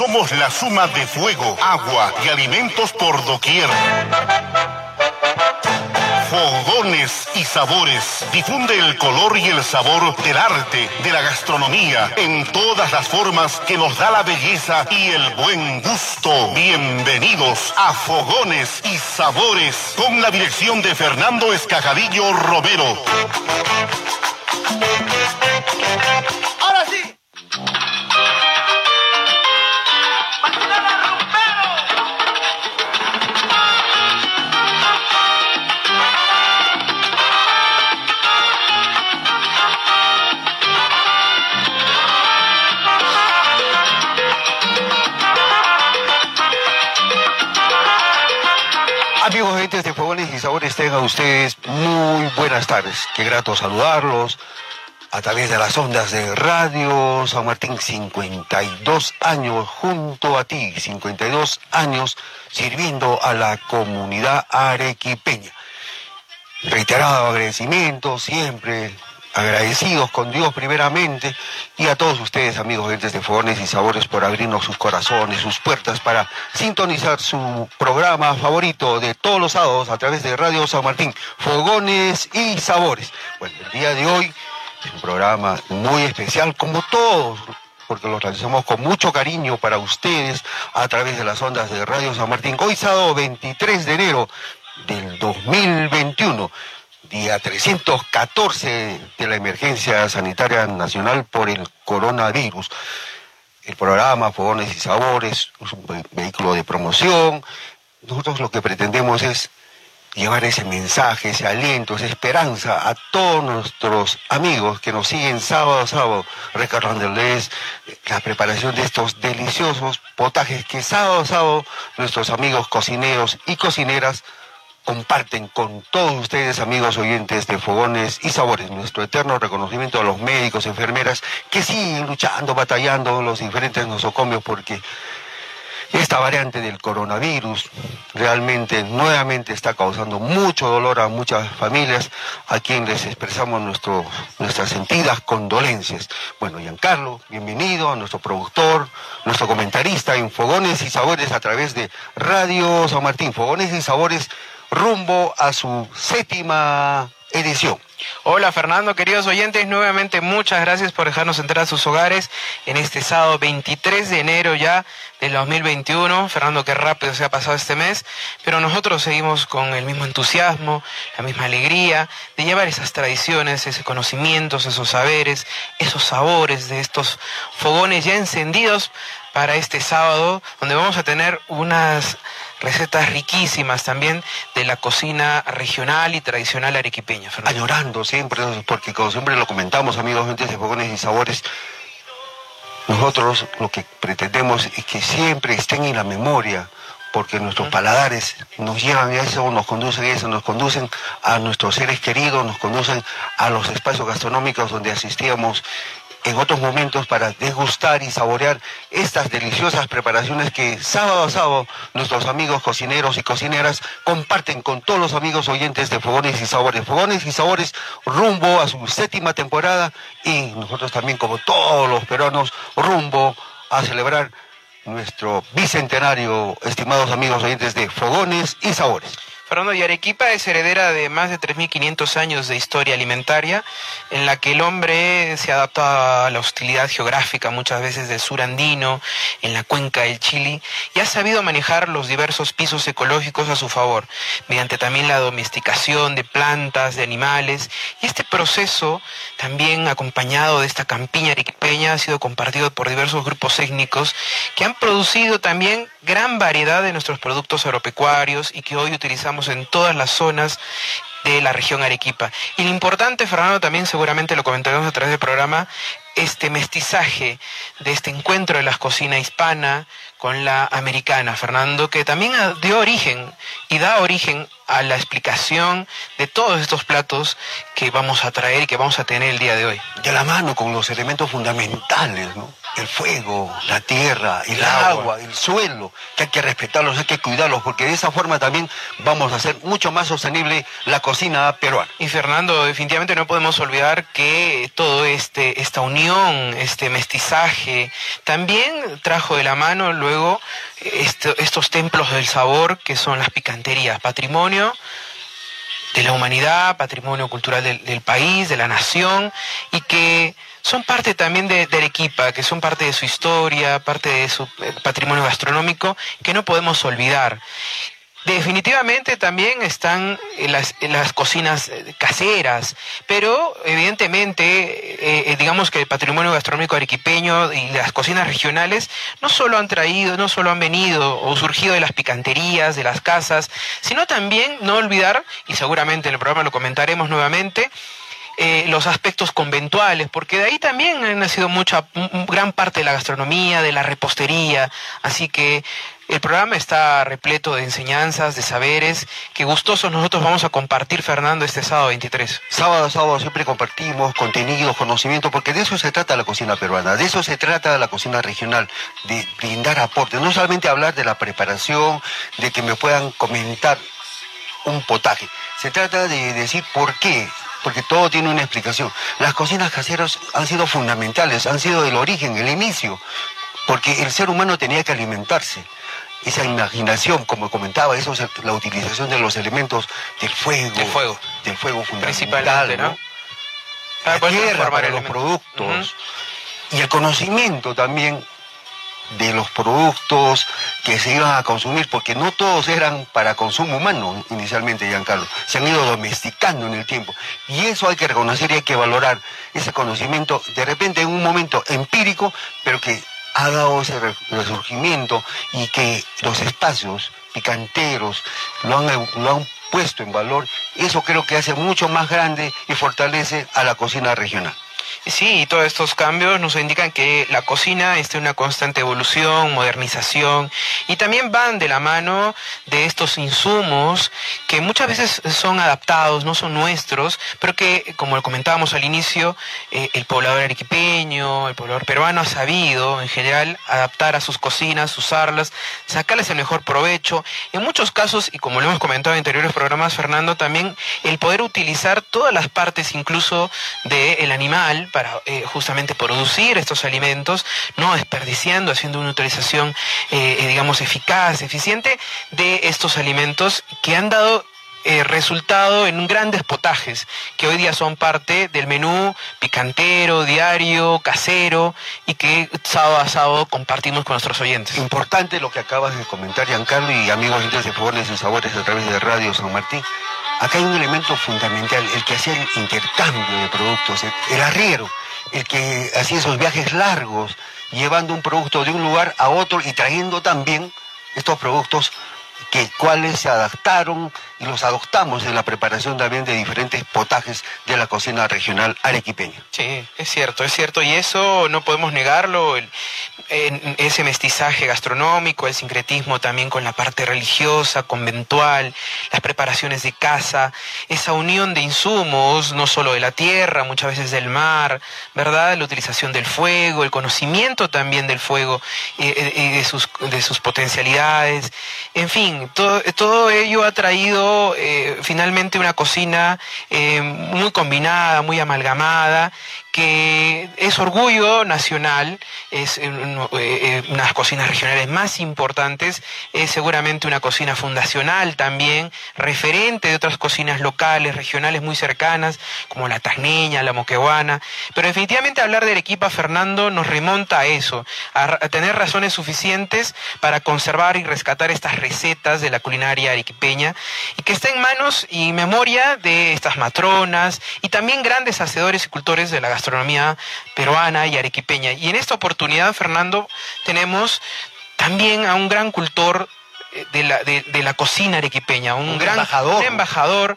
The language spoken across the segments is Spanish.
somos la suma de fuego, agua y alimentos por doquier. Fogones y sabores. Difunde el color y el sabor del arte, de la gastronomía, en todas las formas que nos da la belleza y el buen gusto. Bienvenidos a Fogones y Sabores, con la dirección de Fernando Escajadillo Romero. Tengan ustedes muy buenas tardes. Qué grato saludarlos a través de las ondas de Radio San Martín, 52 años junto a ti, 52 años sirviendo a la comunidad arequipeña. Reiterado agradecimiento, siempre agradecidos con Dios primeramente y a todos ustedes amigos oyentes de Fogones y Sabores por abrirnos sus corazones, sus puertas para sintonizar su programa favorito de todos los sábados a través de Radio San Martín, Fogones y Sabores. Bueno, el día de hoy es un programa muy especial como todos porque lo realizamos con mucho cariño para ustedes a través de las ondas de Radio San Martín. Hoy sábado 23 de enero del 2021 día 314 de la emergencia sanitaria nacional por el coronavirus. El programa Fogones y Sabores es un ve- vehículo de promoción. Nosotros lo que pretendemos es llevar ese mensaje, ese aliento, esa esperanza a todos nuestros amigos que nos siguen sábado a sábado, recordándoles la preparación de estos deliciosos potajes que sábado a sábado nuestros amigos cocineros y cocineras comparten con todos ustedes, amigos oyentes de Fogones y Sabores, nuestro eterno reconocimiento a los médicos, enfermeras que siguen luchando, batallando los diferentes nosocomios porque esta variante del coronavirus realmente nuevamente está causando mucho dolor a muchas familias a quienes les expresamos nuestro, nuestras sentidas condolencias. Bueno, Giancarlo, bienvenido, nuestro productor, nuestro comentarista en Fogones y Sabores a través de Radio San Martín. Fogones y Sabores rumbo a su séptima edición. Hola Fernando, queridos oyentes, nuevamente muchas gracias por dejarnos entrar a sus hogares en este sábado 23 de enero ya del 2021. Fernando, qué rápido se ha pasado este mes, pero nosotros seguimos con el mismo entusiasmo, la misma alegría de llevar esas tradiciones, esos conocimientos, esos saberes, esos sabores de estos fogones ya encendidos para este sábado, donde vamos a tener unas recetas riquísimas también de la cocina regional y tradicional arequipeña. Fernando. añorando siempre, porque como siempre lo comentamos, amigos, oyentes de Fogones y Sabores, nosotros lo que pretendemos es que siempre estén en la memoria, porque nuestros paladares nos llevan a eso, nos conducen a eso, nos conducen a nuestros seres queridos, nos conducen a los espacios gastronómicos donde asistíamos en otros momentos para degustar y saborear estas deliciosas preparaciones que sábado a sábado nuestros amigos cocineros y cocineras comparten con todos los amigos oyentes de Fogones y Sabores. Fogones y Sabores rumbo a su séptima temporada y nosotros también como todos los peruanos rumbo a celebrar nuestro bicentenario, estimados amigos oyentes de Fogones y Sabores. Fernando, y Arequipa es heredera de más de 3.500 años de historia alimentaria, en la que el hombre se adapta a la hostilidad geográfica muchas veces del sur andino, en la cuenca del Chile, y ha sabido manejar los diversos pisos ecológicos a su favor, mediante también la domesticación de plantas, de animales, y este proceso, también acompañado de esta campiña arequipeña, ha sido compartido por diversos grupos étnicos que han producido también gran variedad de nuestros productos agropecuarios y que hoy utilizamos en todas las zonas de la región Arequipa. Y lo importante, Fernando, también seguramente lo comentaremos a través del programa, este mestizaje de este encuentro de la cocina hispana con la americana, Fernando, que también dio origen y da origen a la explicación de todos estos platos que vamos a traer y que vamos a tener el día de hoy. De la mano con los elementos fundamentales, ¿no? El fuego, la tierra, el, agua. el suelo, que hay que respetarlos, hay que cuidarlos, porque de esa forma también vamos a hacer mucho más sostenible la cocina peruana. Y Fernando, definitivamente no podemos olvidar que todo este, esta unión, este mestizaje, también trajo de la mano luego estos templos del sabor que son las picanterías, patrimonio de la humanidad, patrimonio cultural del, país, de la nación, y que son parte también de, Arequipa, que son parte de su historia, parte de su eh, patrimonio gastronómico, que no podemos olvidar. Definitivamente también están las, las cocinas eh, caseras, pero evidentemente, eh, eh, digamos que el patrimonio gastronómico arequipeño y las cocinas regionales no solo han traído, no solo han venido o surgido de las picanterías, de las casas, sino también no olvidar, y seguramente en el programa lo comentaremos nuevamente, los aspectos conventuales, porque de ahí también ha nacido mucha, gran parte de la gastronomía, de la repostería, así que el programa está repleto de enseñanzas, de saberes, que gustosos nosotros vamos a compartir, Fernando, este sábado 23. Sábado sábado siempre compartimos contenidos, conocimiento, porque de eso se trata la cocina peruana, de eso se trata la cocina regional, de brindar aporte, no solamente hablar de la preparación, de que me puedan comentar un potaje, se trata de decir por qué porque todo tiene una explicación. Las cocinas caseras han sido fundamentales, han sido el origen, el inicio, porque el ser humano tenía que alimentarse esa imaginación, como comentaba, eso es la utilización de los elementos del fuego, del fuego, del fuego fundamental, ¿no? La tierra para los productos. Y el conocimiento también de los productos que se iban a consumir, porque no todos eran para consumo humano inicialmente, Giancarlo, se han ido domesticando en el tiempo. Y eso hay que reconocer y hay que valorar ese conocimiento, de repente en un momento empírico, pero que ha dado ese resurgimiento y que los espacios picanteros lo han, lo han puesto en valor, eso creo que hace mucho más grande y fortalece a la cocina regional. Sí, todos estos cambios nos indican que la cocina está en una constante evolución, modernización y también van de la mano de estos insumos que muchas veces son adaptados, no son nuestros, pero que, como comentábamos al inicio, eh, el poblador arequipeño, el poblador peruano ha sabido en general adaptar a sus cocinas, usarlas, sacarles el mejor provecho. En muchos casos, y como lo hemos comentado en anteriores programas, Fernando, también el poder utilizar todas las partes incluso del animal para eh, justamente producir estos alimentos, no desperdiciando, haciendo una utilización, eh, eh, digamos, eficaz, eficiente de estos alimentos que han dado resultado en grandes potajes que hoy día son parte del menú picantero, diario, casero y que sábado a sábado compartimos con nuestros oyentes. Importante lo que acabas de comentar, Giancarlo, y amigos de Fogones y Sabores a través de Radio San Martín. Acá hay un elemento fundamental, el que hacía el intercambio de productos, el, arriero, el que hacía esos viajes largos, llevando un producto de un lugar a otro y trayendo también estos productos que cuales se adaptaron y los adoptamos en la preparación también de diferentes potajes de la cocina regional arequipeña. Sí, es cierto, es cierto, y eso no podemos negarlo, ese mestizaje gastronómico, el sincretismo también con la parte religiosa, conventual, las preparaciones de casa, esa unión de insumos, no solo de la tierra, muchas veces del mar, ¿verdad? La utilización del fuego, el conocimiento también del fuego y, de, sus, de sus potencialidades, en fin, todo, todo ello ha traído eh, finalmente una cocina eh, muy combinada, muy amalgamada, que es orgullo nacional, es eh, eh, una de las cocinas regionales más importantes, es seguramente una cocina fundacional también, referente de otras cocinas locales, regionales muy cercanas, como la tasneña, la moquehuana, pero definitivamente hablar de Arequipa, Fernando, nos remonta a eso, a, tener razones suficientes para conservar y rescatar estas recetas de la culinaria arequipeña, y que está en manos y memoria de estas matronas, y también grandes hacedores y cultores de la gastronomía peruana y arequipeña. Y en esta oportunidad, Fernando, tenemos también a un gran cultor eh, de la, de, la cocina arequipeña, un, gran embajador. embajador.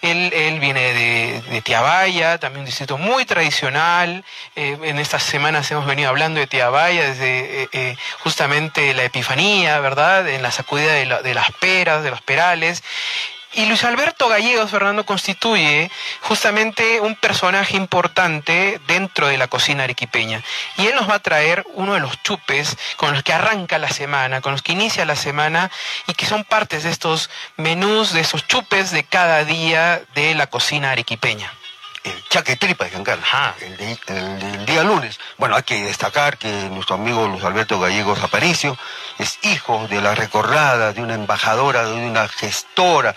Él, él, viene de, de, Tiabaya, también un distrito muy tradicional. Eh, en estas semanas hemos venido hablando de Tiabaya desde eh, justamente la Epifanía, ¿verdad? En la sacudida de, de las peras, de los perales. Y Luis Alberto Gallegos, Fernando, constituye justamente un personaje importante dentro de la cocina arequipeña. Y él nos va a traer uno de los chupes con los que arranca la semana, con los que inicia la semana y que son partes de estos menús, de esos chupes de cada día de la cocina arequipeña el chaque tripa de Giancarlo, el, el, día lunes. Bueno, hay que destacar que nuestro amigo Luis Alberto Gallegos Aparicio es hijo de la recordada, de una embajadora, de una gestora,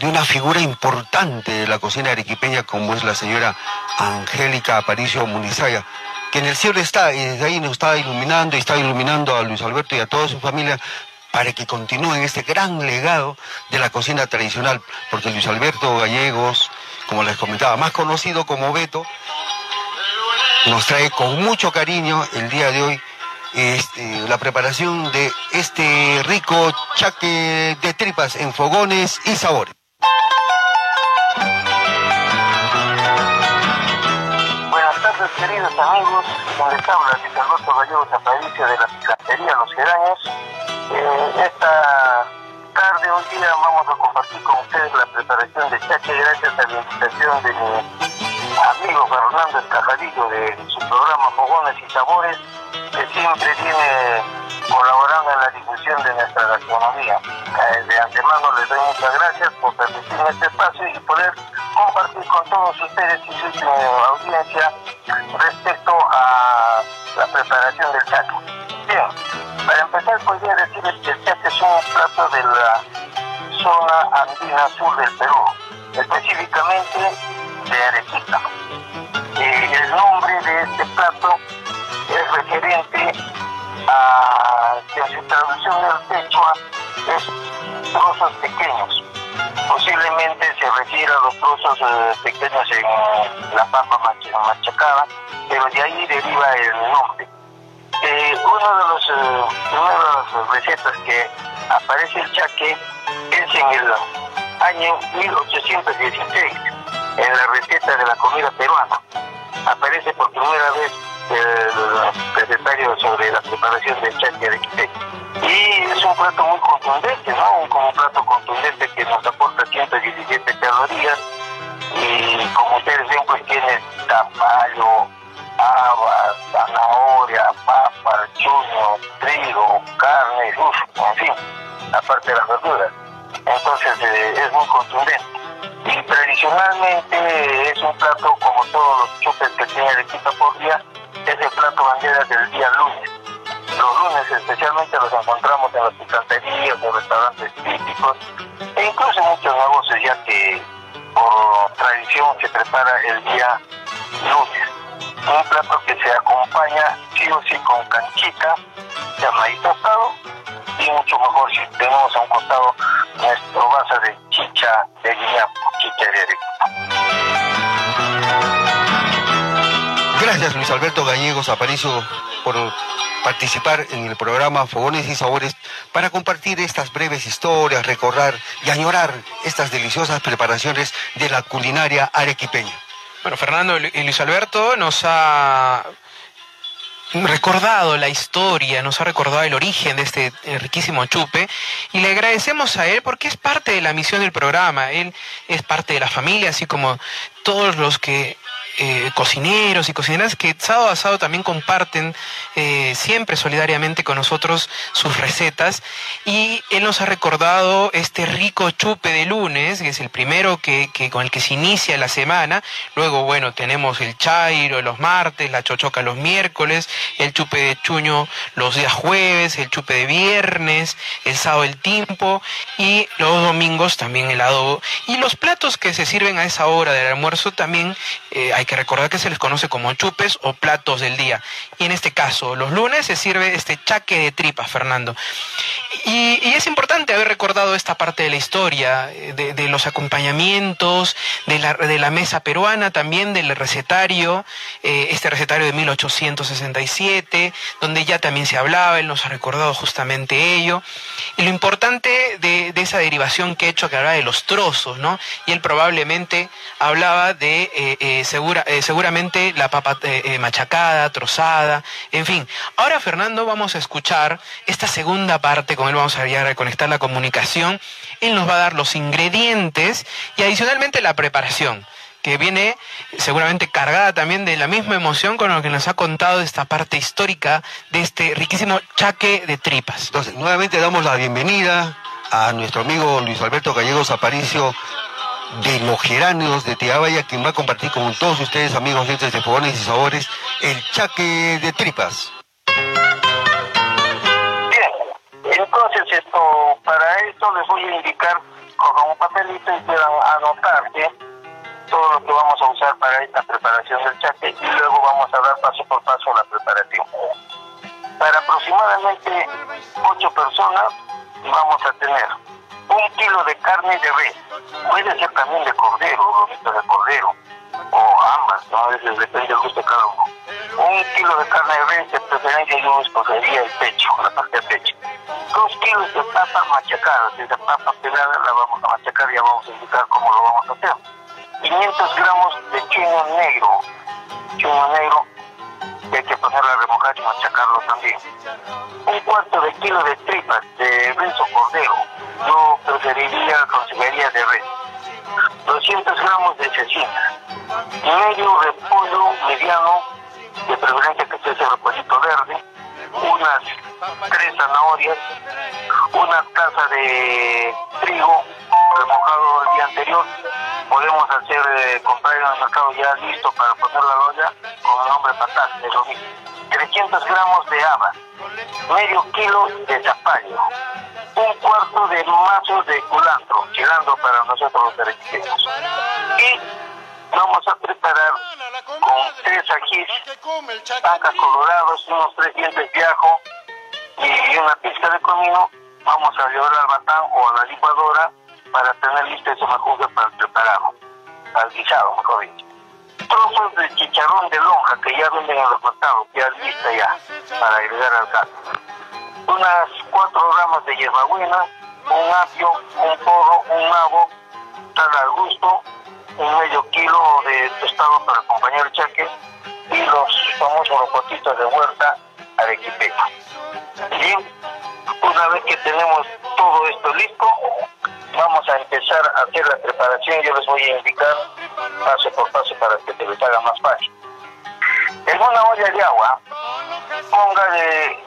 de una figura importante de la cocina arequipeña como es la señora Angélica Aparicio Munizaya, que en el cielo está y desde ahí nos está iluminando y está iluminando a Luis Alberto y a toda su familia para que continúen este gran legado de la cocina tradicional, porque Luis Alberto Gallegos como les comentaba, más conocido como Beto, nos trae con mucho cariño el día de hoy este, la preparación de este rico chaque de tripas en fogones y sabores. Buenas tardes queridos amigos, les habla Luis Alberto Gallegos Aparicio de la Picantería Los Geraños. Eh, esta tarde, hoy día vamos a compartir con ustedes la preparación de chache gracias a la invitación de mi amigo Fernando Escajadillo de su programa Fogones y Sabores, que siempre viene colaborando en la difusión de nuestra gastronomía. Eh, de antemano les doy muchas gracias por permitirme este espacio y poder compartir con todos ustedes y su audiencia respecto a la preparación del chaco. Bien, para empezar podría decirles que el chaco es un plato de la zona andina sur del Perú, específicamente de Arequipa. Eh, el nombre de este plato es referente a que en su traducción del quechua es trozos pequeños. Posiblemente se refiere a los trozos eh, pequeños en la papa machacada, pero de ahí deriva el nombre. Eh, uno de los, una de las recetas que aparece el chaque es en el año 1816, en la receta de la comida peruana. Aparece por primera vez el recetario sobre la preparación del chaque de Quité. Y es un plato muy contundente, ¿no? Un, plato contundente que nos aporta 117 calorías y como ustedes ven pues tiene zapallo, habas, zanahoria, papa, chuño, trigo, carne, luz, en fin, aparte de las verduras. Entonces eh, es muy contundente. Y tradicionalmente es un plato como todos los chupes que tiene el equipo por día, es el plato bandera del día lunes. Los lunes especialmente los encontramos en las picanterías, en restaurantes típicos e incluso en muchos negocios ya que por tradición se prepara el día lunes un plato que se acompaña sí o sí con canchita de maíz tostado y mucho mejor si tenemos a un costado nuestro vaso de chicha de guiñapo, chicha de Gracias Luis Alberto Gallegos Aparicio por participar en el programa Fogones y Sabores para compartir estas breves historias, recorrer y añorar estas deliciosas preparaciones de la culinaria arequipeña. Bueno, Fernando y Luis Alberto nos ha recordado la historia, nos ha recordado el origen de este riquísimo chupe y le agradecemos a él porque es parte de la misión del programa, él es parte de la familia, así como todos los que eh, cocineros y cocineras que sábado a sábado también comparten eh, siempre solidariamente con nosotros sus recetas. Y él nos ha recordado este rico chupe de lunes, que es el primero que, con el que se inicia la semana, luego bueno tenemos el chairo los martes, la chochoca los miércoles, el chupe de chuño los días jueves, el chupe de viernes, el sábado el timpo y los domingos también el adobo. Y los platos que se sirven a esa hora del almuerzo también eh, hay que recordar que se les conoce como chupes o platos del día. Y en este caso, los lunes se sirve este chaque de tripas, Fernando. Y, es importante haber recordado esta parte de la historia, eh, de, los acompañamientos, de la, de la, mesa peruana, también del recetario, eh, este recetario de 1867, donde ya también se hablaba, él nos ha recordado justamente ello. Y lo importante de, esa derivación que he hecho, que hablaba de los trozos, ¿no? Y él probablemente hablaba de eh, segura, seguramente la papa machacada, trozada, en fin. Ahora, Fernando, vamos a escuchar esta segunda parte con él vamos a ya a conectar la comunicación. Él nos va a dar los ingredientes y adicionalmente la preparación que viene seguramente cargada también de la misma emoción con lo que nos ha contado esta parte histórica de este riquísimo chaque de tripas. Entonces, nuevamente damos la bienvenida a nuestro amigo Luis Alberto Gallegos Aparicio de los geráneos de Teabaya, quien va a compartir con todos ustedes, amigos de Fogones y Sabores, el chaque de tripas. Bien, entonces esto, para esto les voy a indicar, con un papelito y puedan anotarse todo lo que vamos a usar para esta preparación del chaque y luego vamos a dar paso por paso la preparación. Para aproximadamente 8 personas vamos a tener un kilo de carne de res, puede ser también de cordero, lomitos de cordero, o ambas, ¿no? a veces depende del gusto de cada uno. Un kilo de carne de res, de preferencia yo escogería el pecho, la parte del pecho. Dos kilos de papas machacadas, esa papa pelada la vamos a machacar, ya vamos a indicar cómo lo vamos a hacer. 500 gramos de chino negro, chino negro, que hay que ponerla a remojar y machacarlo también. Un cuarto de kilo de tripas de yo preferiría, aconsejaría de res. 200 gramos de cecina, medio repollo mediano, de preferencia que sea ese repollito verde, unas tres zanahorias, una taza de trigo remojado el día anterior. Podemos hacer, eh, comprar en el mercado ya listo para poner la olla con el nombre patas, de lo mismo. 300 gramos de haba, medio kilo de zapallo, de mazos de culantro, cilantro para nosotros los derechitos. Y vamos a preparar con tres ajís, tacas colorados, unos tres dientes de ajo y una pizca de comino. Vamos a llevar al batán o a la licuadora para tener listo ese majuga para prepararlo, al guisado, mejor dicho. Trozos de chicharrón de lonja que ya venden en los mercados, ya lista ya, para agregar al caldo. Unas cuatro ramas de hierbabuena, un apio, un porro, un nabo, sal al gusto, un medio kilo de tostado para el chaque y los famosos rocotitos de huerta arequipeca. Bien, una vez que tenemos todo esto listo, vamos a empezar a hacer la preparación. Yo les voy a indicar paso por paso para que se les haga más fácil. En una olla de agua, ponga de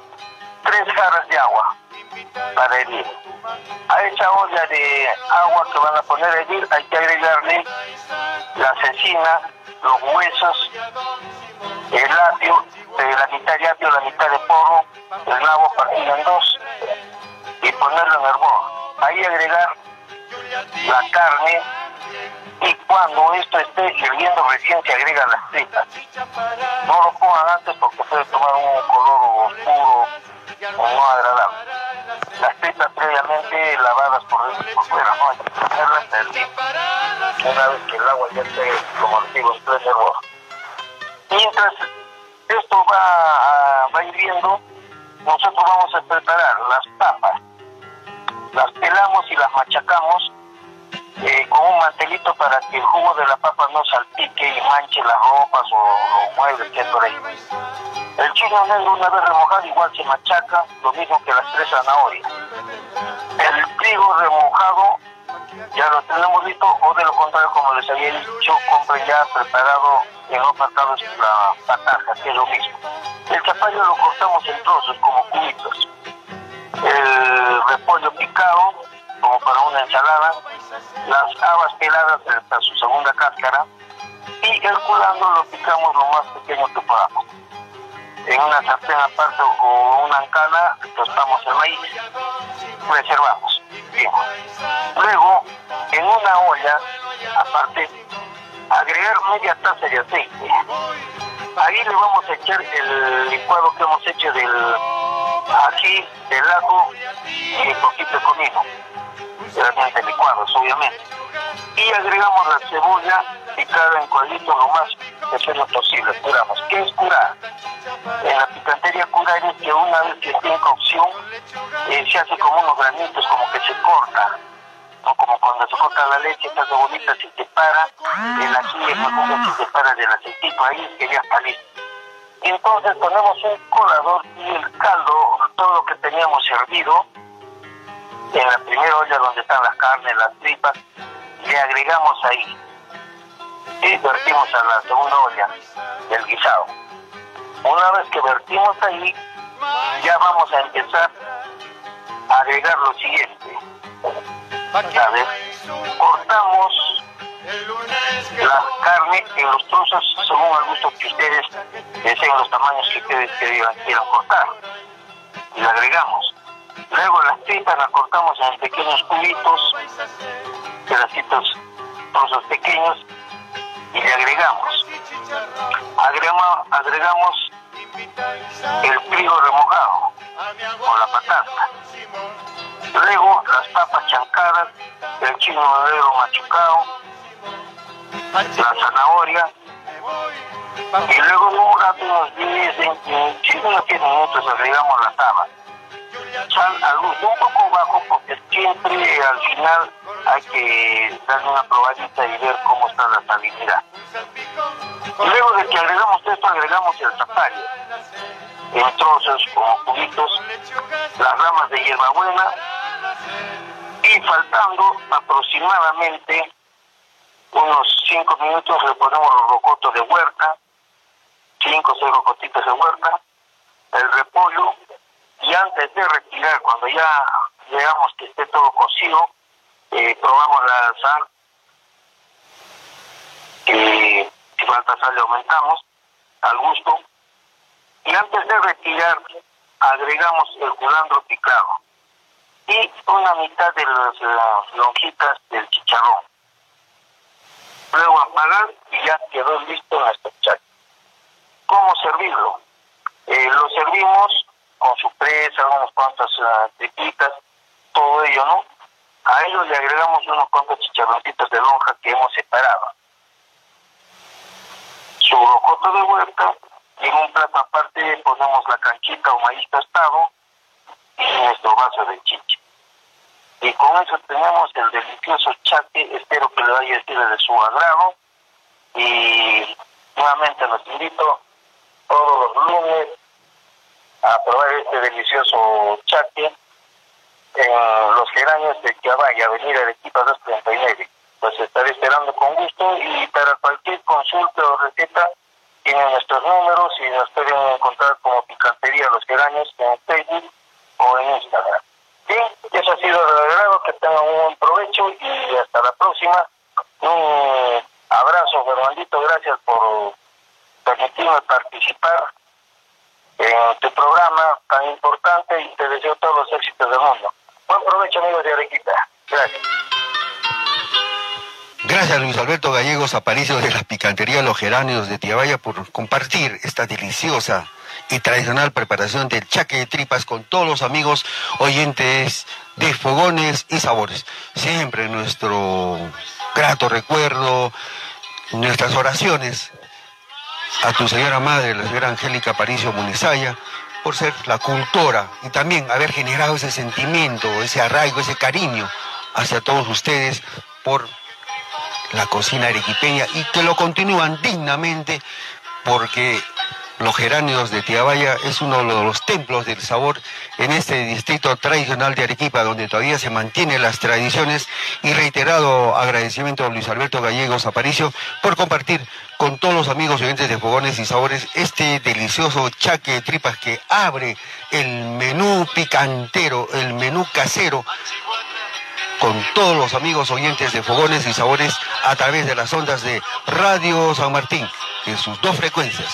tres jarras de agua para hervir. A esa olla de agua que van a poner a hervir hay que agregarle la cecina, los huesos, el apio, la mitad de apio, la mitad de porro, el nabo partido en dos y ponerlo en hervor. Ahí agregar la carne y cuando esto esté hirviendo recién se agregan las tripas. No lo pongan antes porque puede tomar un color oscuro o no agradable. Las tripas previamente lavadas por dentro y por fuera, no hay que ponerlas a hervir. Una vez que el agua ya esté, como les digo, en hervor. Mientras esto va, va hirviendo, nosotros vamos a preparar las papas. Las pelamos y las machacamos eh, con un mantelito para que el jugo de la papa no salpique y manche las ropas o los muebles que por ahí. El chino negro una vez remojado igual se machaca, lo mismo que las tres zanahorias. El trigo remojado ya lo tenemos listo o de lo contrario como les había dicho compren ya preparado en los mercados la pataja que es lo mismo el zapallo lo cortamos en trozos como cubitos el repollo picado como para una ensalada las habas peladas hasta su segunda cáscara y el culantro lo picamos lo más pequeño que podamos. En una sartén aparte o una ancana tostamos el maíz reservamos luego en una olla aparte agregar media taza de aceite. Ahí le vamos a echar el licuado que hemos hecho del ají, del ajo y un poquito de comino realmente licuados obviamente y agregamos la cebolla picada en cuadritos lo más pequeño posible curamos ¿qué es curar? en la picantería curar es que una vez que esté en cocción eh, se hace como unos granitos como que se corta ¿no? como cuando se corta la leche esta cebolita se separa el ají el se separa del aceitito ahí es que ya está listo entonces ponemos un colador y el caldo todo lo que teníamos servido en la primera olla donde están las carnes, las tripas, le agregamos ahí. Y vertimos a la segunda olla del guisado. Una vez que vertimos ahí, ya vamos a empezar a agregar lo siguiente. ¿Sabes? Cortamos la carne en los trozos según el gusto que ustedes deseen, los tamaños que ustedes quieran cortar. Y le agregamos. Luego las tripas las cortamos en pequeños cubitos, pedacitos, trozos pequeños, y le agregamos. Agregamos, el trigo remojado con la patata. Luego las papas chancadas, el chino madero machucado, la zanahoria. Y luego un rato, unos 10, 20, 10 minutos agregamos la taba sal al gusto, un poco bajo porque siempre al final hay que darle una probadita y ver cómo está la salinidad. Luego de que agregamos esto, agregamos el zapallo en trozos como cubitos, las ramas de hierbabuena y faltando aproximadamente unos 5 minutos le ponemos los rocotos de huerta, 5 o 6 rocotitos de huerta, el repollo y antes de retirar, cuando ya veamos que esté todo cocido, eh, probamos la sal, y si falta sal le aumentamos al gusto, y antes de retirar agregamos el culandro picado y una mitad de las, lonjitas del chicharrón. Luego apagar y ya quedó listo nuestro chat. ¿Cómo servirlo? Eh, lo servimos con su presa, unas cuantas uh, tripitas, todo ello, ¿no? A ellos le agregamos unos cuantos chicharroncitos de lonja que hemos separado. Su rocoto de huerta, y en un plato aparte ponemos la canchita o maíz tostado y nuestro vaso de chicha. Y con eso tenemos el delicioso chaque, espero que le vaya a decir de su agrado. Y nuevamente los invito todos los lunes a probar este delicioso chaque en los geranios de Chiavaya, Avenida Arequipa 239. Pues estaré esperando con gusto y para cualquier consulta o receta tienen nuestros números y nos pueden encontrar como Picantería Los Geranios en Facebook o en Instagram. Bien, eso ha sido el agrado, que tengan un buen provecho y hasta la próxima. Un abrazo, Fernandito, gracias por permitirme participar en tu programa tan importante y te deseo todos los éxitos del mundo. Buen provecho, amigos de Arequipa. Gracias. Gracias Luis Alberto Gallegos Aparicio de la Picantería Los Geranios de Tiabaya por compartir esta deliciosa y tradicional preparación del chaque de tripas con todos los amigos oyentes de Fogones y Sabores. Siempre nuestro grato recuerdo, nuestras oraciones a tu señora madre, la señora Angélica Aparicio Munizaya, por ser la cultora y también haber generado ese sentimiento, ese arraigo, ese cariño hacia todos ustedes por la cocina arequipeña y que lo continúan dignamente porque los geranios de Tiabaya es uno de los templos del sabor en este distrito tradicional de Arequipa, donde todavía se mantienen las tradiciones. Y reiterado agradecimiento a Luis Alberto Gallegos Aparicio por compartir con todos los amigos oyentes de Fogones y Sabores este delicioso chaque de tripas que abre el menú picantero, el menú casero con todos los amigos oyentes de Fogones y Sabores a través de las ondas de Radio San Martín en sus dos frecuencias.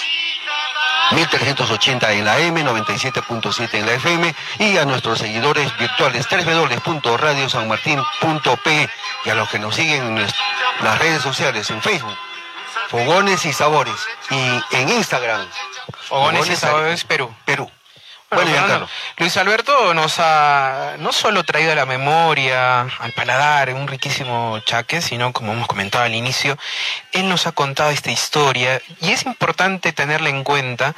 1380 en la M, 97.7 en la FM y a nuestros seguidores virtuales www.radiosanmartin.p y a los que nos siguen en las redes sociales en Facebook, Fogones y Sabores y en Instagram, Fogones, y Sabores Perú. Perú. Bueno, Luis Alberto nos ha no solo traído a la memoria, al paladar, un riquísimo chaque, sino como hemos comentado al inicio, él nos ha contado esta historia y es importante tenerla en cuenta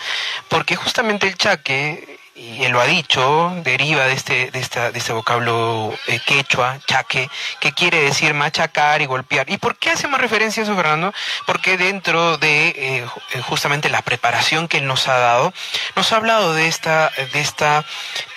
porque justamente el chaque y él lo ha dicho, deriva de este, de esta, de este vocablo eh, quechua, chaque, que quiere decir machacar y golpear. ¿Y por qué hacemos referencia a eso, Fernando? Porque dentro de eh, eh, justamente la preparación que él nos ha dado, nos ha hablado de esta, de esta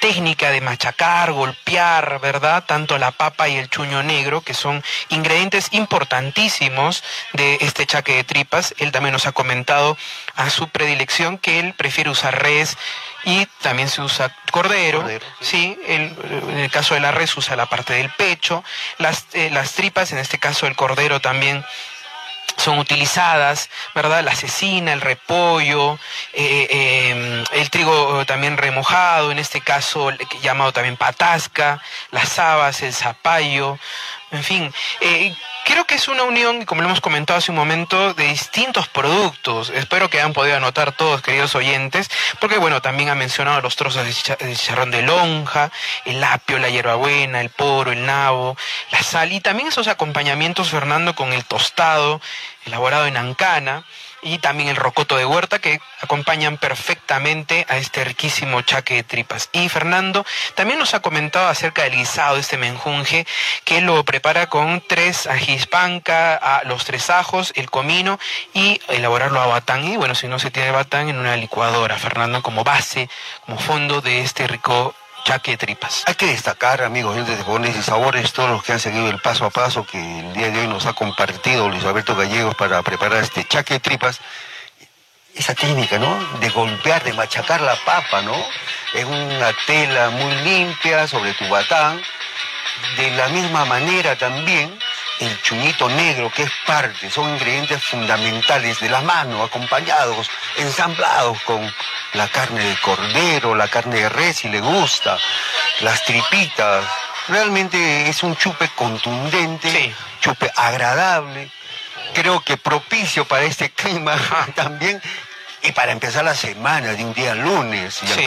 técnica de machacar, golpear, ¿verdad? Tanto la papa y el chuño negro, que son ingredientes importantísimos de este chaque de tripas. Él también nos ha comentado a su predilección que él prefiere usar res, y también se usa cordero, sí, en el caso de la res usa la parte del pecho, las, eh, las tripas, en este caso el cordero también son utilizadas, ¿verdad? La cecina, el repollo, eh, eh, el trigo también remojado, en este caso llamado también patasca, las habas, el zapallo, en fin, eh, creo que es una unión, como lo hemos comentado hace un momento, de distintos productos. Espero que hayan podido anotar todos, queridos oyentes, porque bueno, también ha mencionado los trozos de chicharrón de lonja, el apio, la hierbabuena, el poro, el nabo, la sal y también esos acompañamientos, Fernando, con el tostado elaborado en ancana y también el rocoto de huerta que acompañan perfectamente a este riquísimo chaque de tripas. Y Fernando también nos ha comentado acerca del guisado de este menjunje que lo prepara con tres ajís panca, a los tres ajos, el comino y elaborarlo a batán. Y bueno, si no se tiene batán, en una licuadora, Fernando, como base, como fondo de este rico chaque tripas. Hay que destacar, amigos, de Fogones y Sabores, todos los que han seguido el paso a paso que el día de hoy nos ha compartido Luis Alberto Gallegos para preparar este chaque tripas. Esa técnica, ¿no? De golpear, de machacar la papa, ¿no? En una tela muy limpia sobre tu batán. De la misma manera también el chuñito negro, que es parte, son ingredientes fundamentales de la mano, acompañados, ensamblados con la carne de cordero, la carne de res si le gusta, las tripitas. Realmente es un chupe contundente, chupe agradable, creo que propicio para este clima también y para empezar la semana de un día lunes. Sí.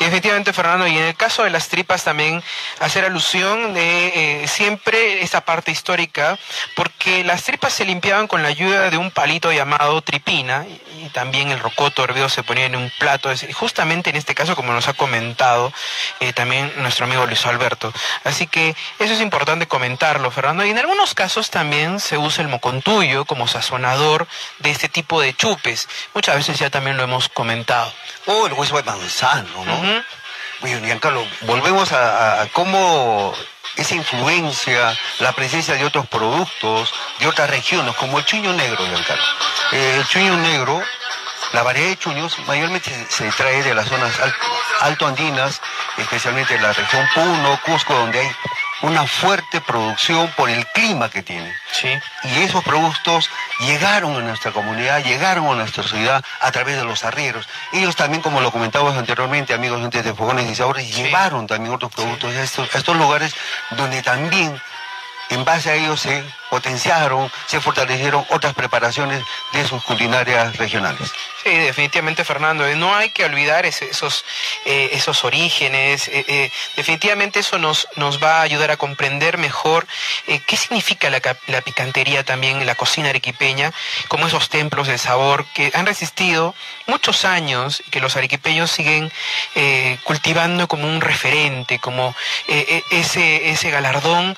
Y efectivamente, Fernando, y en el caso de las tripas también hacer alusión de eh, siempre esta parte histórica, porque las tripas se limpiaban con la ayuda de un palito llamado tripina, y, también el rocoto hervido se ponía en un plato, justamente en este caso, como nos ha comentado eh, también nuestro amigo Luis Alberto. Así que eso es importante comentarlo, Fernando. Y en algunos casos también se usa el mocontuyo como sazonador de este tipo de chupes. Muchas veces ya también lo hemos comentado. Oh, el hueso de manzano, ¿no? Bueno, Giancarlo, volvemos a, cómo esa influencia, la presencia de otros productos, de otras regiones, como el chuño negro, Giancarlo. Eh, el chuño negro, la variedad de chuños mayormente se, trae de las zonas alto andinas, especialmente de la región Puno, Cusco, donde hay una fuerte producción por el clima que tiene. Sí. Y esos productos llegaron a nuestra comunidad, llegaron a nuestra ciudad a través de los arrieros. Ellos también, como lo comentábamos anteriormente, amigos de Fogones y Sabores, llevaron también otros productos a estos, a estos lugares donde también en base a ellos se potenciaron, se fortalecieron otras preparaciones de sus culinarias regionales. Sí, definitivamente, Fernando. Eh, no hay que olvidar esos, eh, esos orígenes. Eh, definitivamente eso nos, nos va a ayudar a comprender mejor qué significa la, la, picantería también la cocina arequipeña, como esos templos de sabor que han resistido muchos años que los arequipeños siguen cultivando como un referente, como ese, ese galardón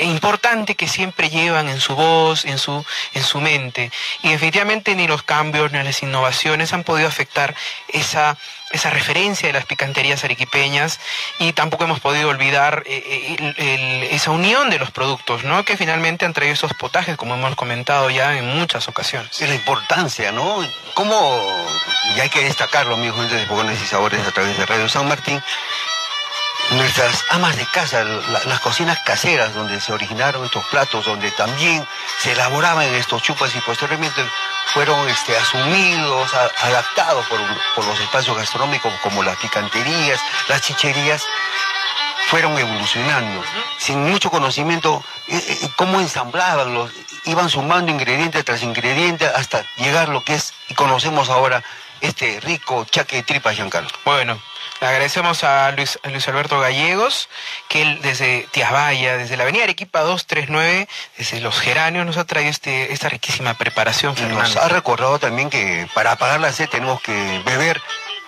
importante que siempre en su voz, en su, en su mente. Y definitivamente ni los cambios ni las innovaciones han podido afectar esa, esa referencia de las picanterías arequipeñas y tampoco hemos podido olvidar eh, esa unión de los productos, ¿no? Que finalmente han traído esos potajes, como hemos comentado ya en muchas ocasiones. Es la importancia, ¿no? ¿Cómo, y hay que destacarlo, amigos de Fogones y Sabores a través de Radio San Martín, nuestras amas de casa, las cocinas caseras donde se originaron estos platos, donde también se elaboraban estos chupas y posteriormente fueron este, asumidos, adaptados por, los espacios gastronómicos como las picanterías, las chicherías, fueron evolucionando. Sin mucho conocimiento, eh, eh, cómo ensamblaban, los, iban sumando ingrediente tras ingrediente hasta llegar lo que es, y conocemos ahora, este rico chaque de tripa, Giancarlo. Bueno, le agradecemos a Luis, Luis Alberto Gallegos, que él desde Tiabaya, desde la avenida Arequipa 239, desde Los Geranios, nos ha traído este, esta riquísima preparación. Y nos ha recordado también que para apagar la sed tenemos que beber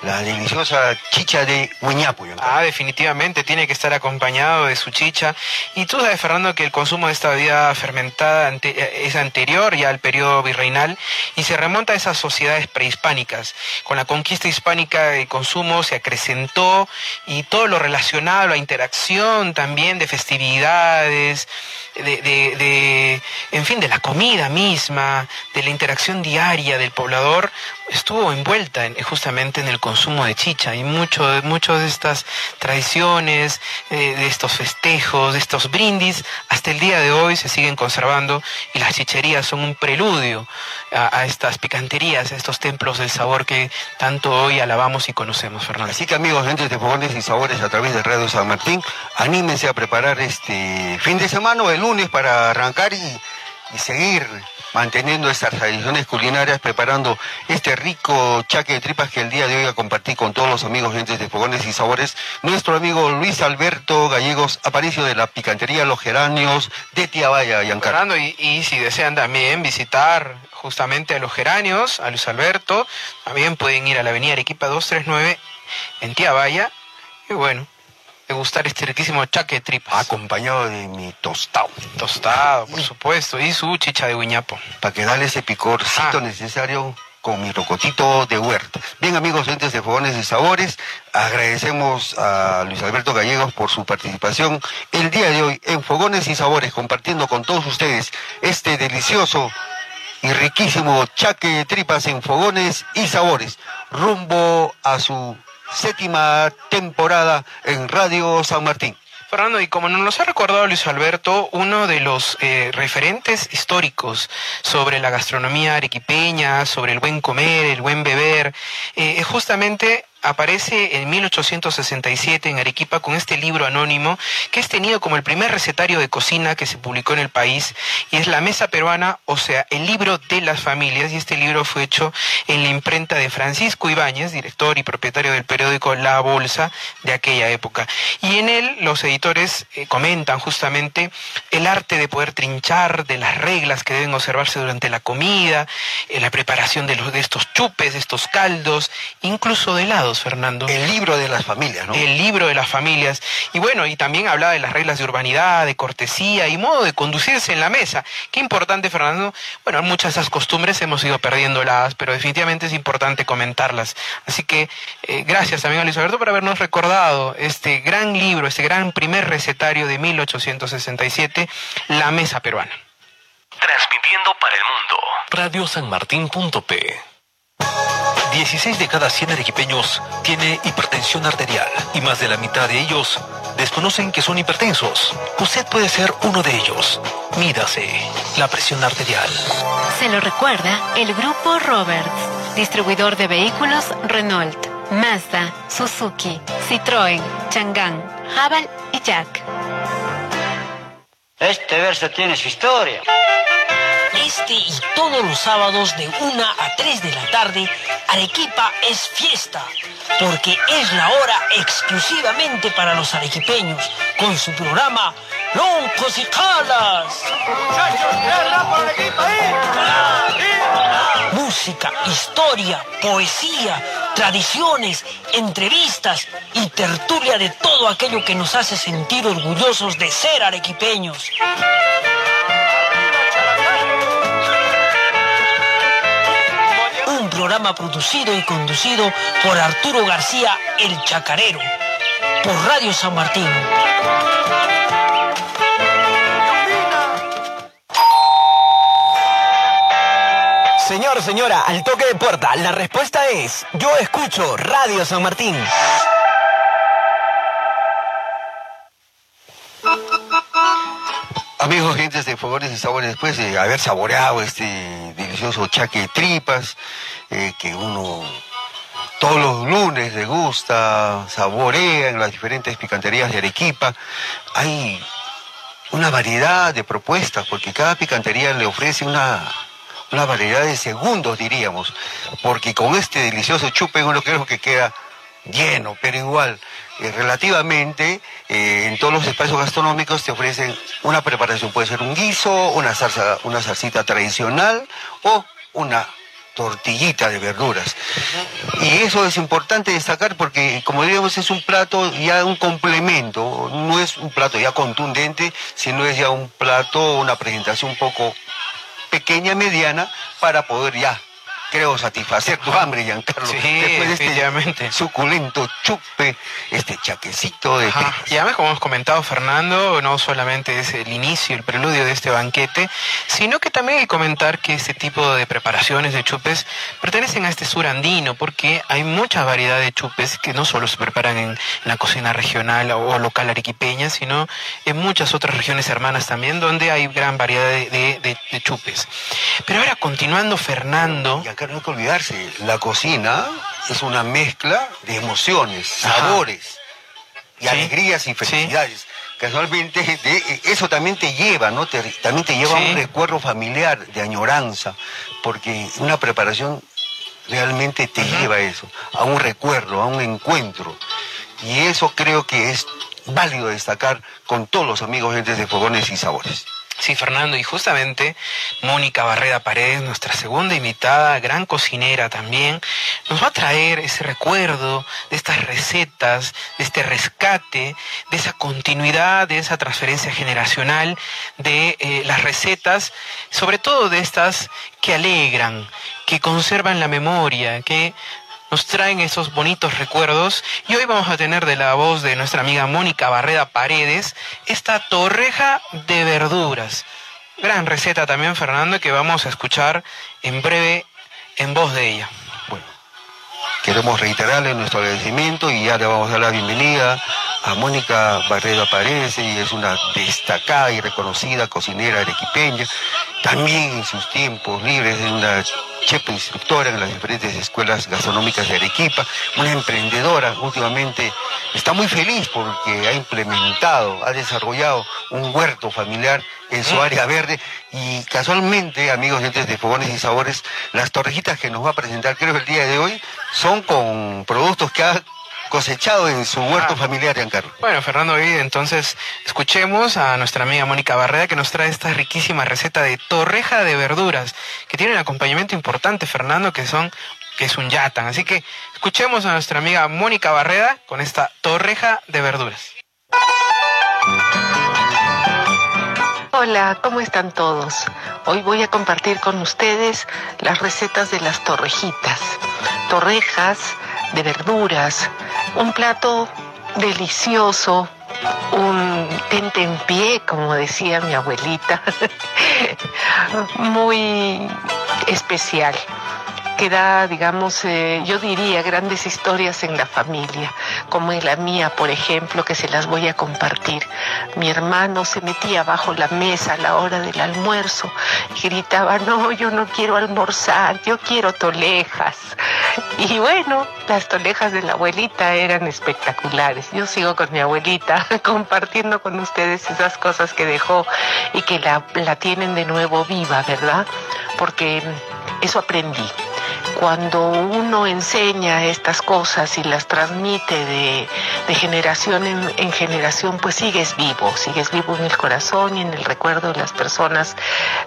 la deliciosa chicha de Huiñapo. Ah, definitivamente, tiene que estar acompañado de su chicha. Y tú sabes, Fernando, que el consumo de esta bebida fermentada es anterior ya al periodo virreinal y se remonta a esas sociedades prehispánicas. Con la conquista hispánica el consumo se acrecentó y todo lo relacionado a la interacción también de festividades, de, de, en fin, de la comida misma, de la interacción diaria del poblador, estuvo envuelta en, justamente en el consumo de chicha. Y mucho, muchas de estas tradiciones, eh, de estos festejos, de estos brindis, hasta el día de hoy se siguen conservando y las chicherías son un preludio a, estas picanterías, a estos templos del sabor que tanto hoy alabamos y conocemos, Fernando. Así que amigos, entre de fogones y sabores a través de Radio San Martín, anímense a preparar este fin de semana o el lunes para arrancar y seguir manteniendo estas tradiciones culinarias, preparando este rico chaque de tripas que el día de hoy a compartir con todos los amigos gente de Fogones y Sabores, nuestro amigo Luis Alberto Gallegos Aparicio de la Picantería Los Geranios de Tiabaya, Giancarlo. Y, y si desean también visitar justamente a Los Geranios, a Luis Alberto, también pueden ir a la avenida Arequipa 239 en Tiabaya, y bueno, gustar este riquísimo chaque de tripas. Acompañado de mi tostado. Tostado, por supuesto, y su chicha de guiñapo. Para que darle ese picorcito ah. necesario con mi rocotito de huerta. Bien amigos, entes de Fogones y Sabores, agradecemos a Luis Alberto Gallegos por su participación el día de hoy en Fogones y Sabores, compartiendo con todos ustedes este delicioso y riquísimo chaque de tripas en Fogones y Sabores, rumbo a su séptima temporada en Radio San Martín. Fernando, y como nos ha recordado Luis Alberto, uno de los eh, referentes históricos sobre la gastronomía arequipeña, sobre el buen comer, el buen beber, eh, es justamente aparece en 1867 en Arequipa con este libro anónimo que es tenido como el primer recetario de cocina que se publicó en el país y es La Mesa Peruana, o sea, el libro de las familias y este libro fue hecho en la imprenta de Francisco Ibáñez, director y propietario del periódico La Bolsa de aquella época. Y en él los editores eh, comentan justamente el arte de poder trinchar, de las reglas que deben observarse durante la comida, en la preparación de estos chupes, de estos caldos, incluso de helados Fernando. El libro de las familias, ¿no? El libro de las familias. Y bueno, y también hablaba de las reglas de urbanidad, de cortesía y modo de conducirse en la mesa. Qué importante, Fernando. Bueno, muchas de esas costumbres hemos ido perdiéndolas, pero definitivamente es importante comentarlas. Así que eh, gracias también a Luis Alberto por habernos recordado este gran libro, este gran primer recetario de 1867, La Mesa Peruana. Transmitiendo para el mundo. Radiosanmartin.p 16 de cada 100 arequipeños tiene hipertensión arterial y más de la mitad de ellos desconocen que son hipertensos. Usted puede ser uno de ellos. Mídase la presión arterial. Se lo recuerda el Grupo Roberts, distribuidor de vehículos Renault, Mazda, Suzuki, Citroën, Chang'an, Haval y Jack. Este verso tiene su historia. Este y todos los sábados de 1 a 3 de la tarde, Arequipa es fiesta, porque es la hora exclusivamente para los arequipeños, con su programa Loncos y Calas. Música, historia, poesía, tradiciones, entrevistas y tertulia de todo aquello que nos hace sentir orgullosos de ser arequipeños. Programa producido y conducido por Arturo García El Chacarero, por Radio San Martín. Señor, señora, al toque de puerta, la respuesta es, yo escucho Radio San Martín. Amigos, gentes de Favores y Sabores, después de haber saboreado este delicioso chaque de tripas, eh, que uno todos los lunes le gusta, saborea en las diferentes picanterías de Arequipa, hay una variedad de propuestas, porque cada picantería le ofrece una, una variedad de segundos, diríamos, porque con este delicioso chupe uno creo que queda lleno, pero igual, eh, relativamente, eh, en todos los espacios gastronómicos te ofrecen una preparación, puede ser un guiso, una salsa, una salsita tradicional o una tortillita de verduras. Y eso es importante destacar porque, como diríamos, es un plato ya un complemento, no es un plato ya contundente, sino es ya un plato, una presentación un poco pequeña, mediana, para poder ya creo, satisfacer tu hambre, Giancarlo. Sí, Después de este suculento chupe, este chaquecito de Ajá. Y además, como hemos comentado, Fernando, no solamente es el inicio, el preludio de este banquete, sino que también hay que comentar que este tipo de preparaciones de chupes pertenecen a este sur andino, porque hay mucha variedad de chupes que no solo se preparan en la cocina regional o local arequipeña, sino en muchas otras regiones hermanas también, donde hay gran variedad de, de- de- de chupes. Pero ahora, continuando, Fernando, Giancarlo, no hay que olvidarse, la cocina es una mezcla de emociones, sabores, y Sí. alegrías y felicidades. Casualmente, de- eso también te lleva, ¿no? Te- también te lleva a un recuerdo familiar de añoranza, porque una preparación realmente te lleva a eso, a un recuerdo, a un encuentro. Y eso creo que es válido destacar con todos los amigos gentes de Fogones y Sabores. Sí, Fernando, y justamente Mónica Barreda Paredes, nuestra segunda invitada, gran cocinera también, nos va a traer ese recuerdo de estas recetas, de este rescate, de esa continuidad, de esa transferencia generacional, de eh, las recetas, sobre todo de estas que alegran, que conservan la memoria, que nos traen esos bonitos recuerdos y hoy vamos a tener de la voz de nuestra amiga Mónica Barreda Paredes esta torreja de verduras. Gran receta también, Fernando, que vamos a escuchar en breve en voz de ella. Bueno, queremos reiterarle nuestro agradecimiento y ya le vamos a dar la bienvenida a Mónica Barrera Paredes, ella es una destacada y reconocida cocinera arequipeña, también en sus tiempos libres es una chef instructora en las diferentes escuelas gastronómicas de Arequipa, una emprendedora, últimamente. Está muy feliz porque ha implementado, ha desarrollado un huerto familiar en su área verde y casualmente, amigos de Fogones y Sabores, las torrejitas que nos va a presentar creo el día de hoy son con productos que ha cosechado en su huerto Ah. familiar, Giancarlo. Bueno, Fernando, hoy entonces escuchemos a nuestra amiga Mónica Barreda que nos trae esta riquísima receta de torreja de verduras, que tiene un acompañamiento importante, Fernando, que son que es un yatan. Así que escuchemos a nuestra amiga Mónica Barreda con esta torreja de verduras. Hola, ¿cómo están todos? Hoy voy a compartir con ustedes las recetas de las torrejitas. Torrejas de verduras, un plato delicioso, un tente en pie, como decía mi abuelita, muy especial que da, digamos, eh, yo diría, grandes historias en la familia, como en la mía, por ejemplo, que se las voy a compartir. Mi hermano se metía bajo la mesa a la hora del almuerzo y gritaba, no, yo no quiero almorzar, yo quiero tolejas. Y bueno, las tolejas de la abuelita eran espectaculares. Yo sigo con mi abuelita compartiendo con ustedes esas cosas que dejó y que la, la tienen de nuevo viva, ¿verdad? Porque eso aprendí cuando uno enseña estas cosas y las transmite de, generación en, en, generación, pues sigues vivo, sigues vivo en el corazón y en el recuerdo de las personas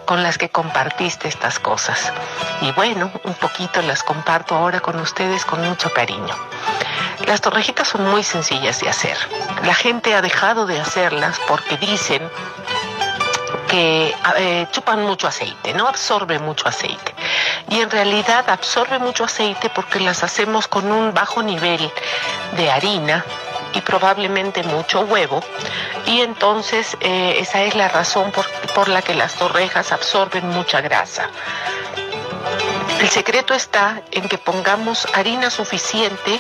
con las que compartiste estas cosas. Y bueno, un poquito las comparto ahora con ustedes con mucho cariño. Las torrejitas son muy sencillas de hacer. La gente ha dejado de hacerlas porque dicen que eh, chupan mucho aceite, no absorbe mucho aceite. Y en realidad absorbe mucho aceite porque las hacemos con un bajo nivel de harina y probablemente mucho huevo. Y entonces eh, esa es la razón por, por la que las torrejas absorben mucha grasa. El secreto está en que pongamos harina suficiente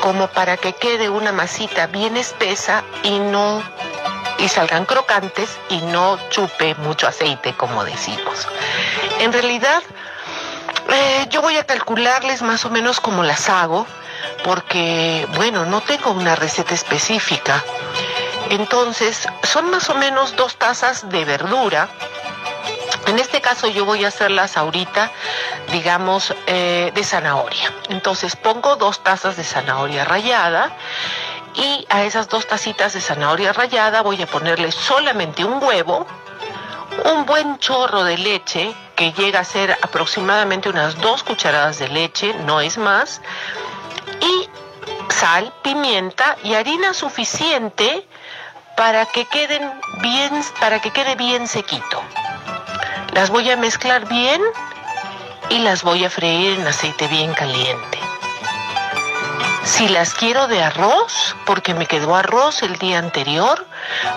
como para que quede una masita bien espesa y no y salgan crocantes y no chupe mucho aceite, como decimos. En realidad, eh, yo voy a calcularles más o menos como las hago, porque, bueno, no tengo una receta específica. Entonces, son más o menos dos tazas de verdura. En este caso yo voy a hacerlas ahorita, digamos, eh, de zanahoria. Entonces pongo dos tazas de zanahoria rallada y a esas dos tacitas de zanahoria rallada voy a ponerle solamente un huevo, un buen chorro de leche, que llega a ser aproximadamente unas dos cucharadas de leche, no es más, y sal, pimienta y harina suficiente para que queden bien, para que quede bien sequito. Las voy a mezclar bien y las voy a freír en aceite bien caliente. Si las quiero de arroz, porque me quedó arroz el día anterior,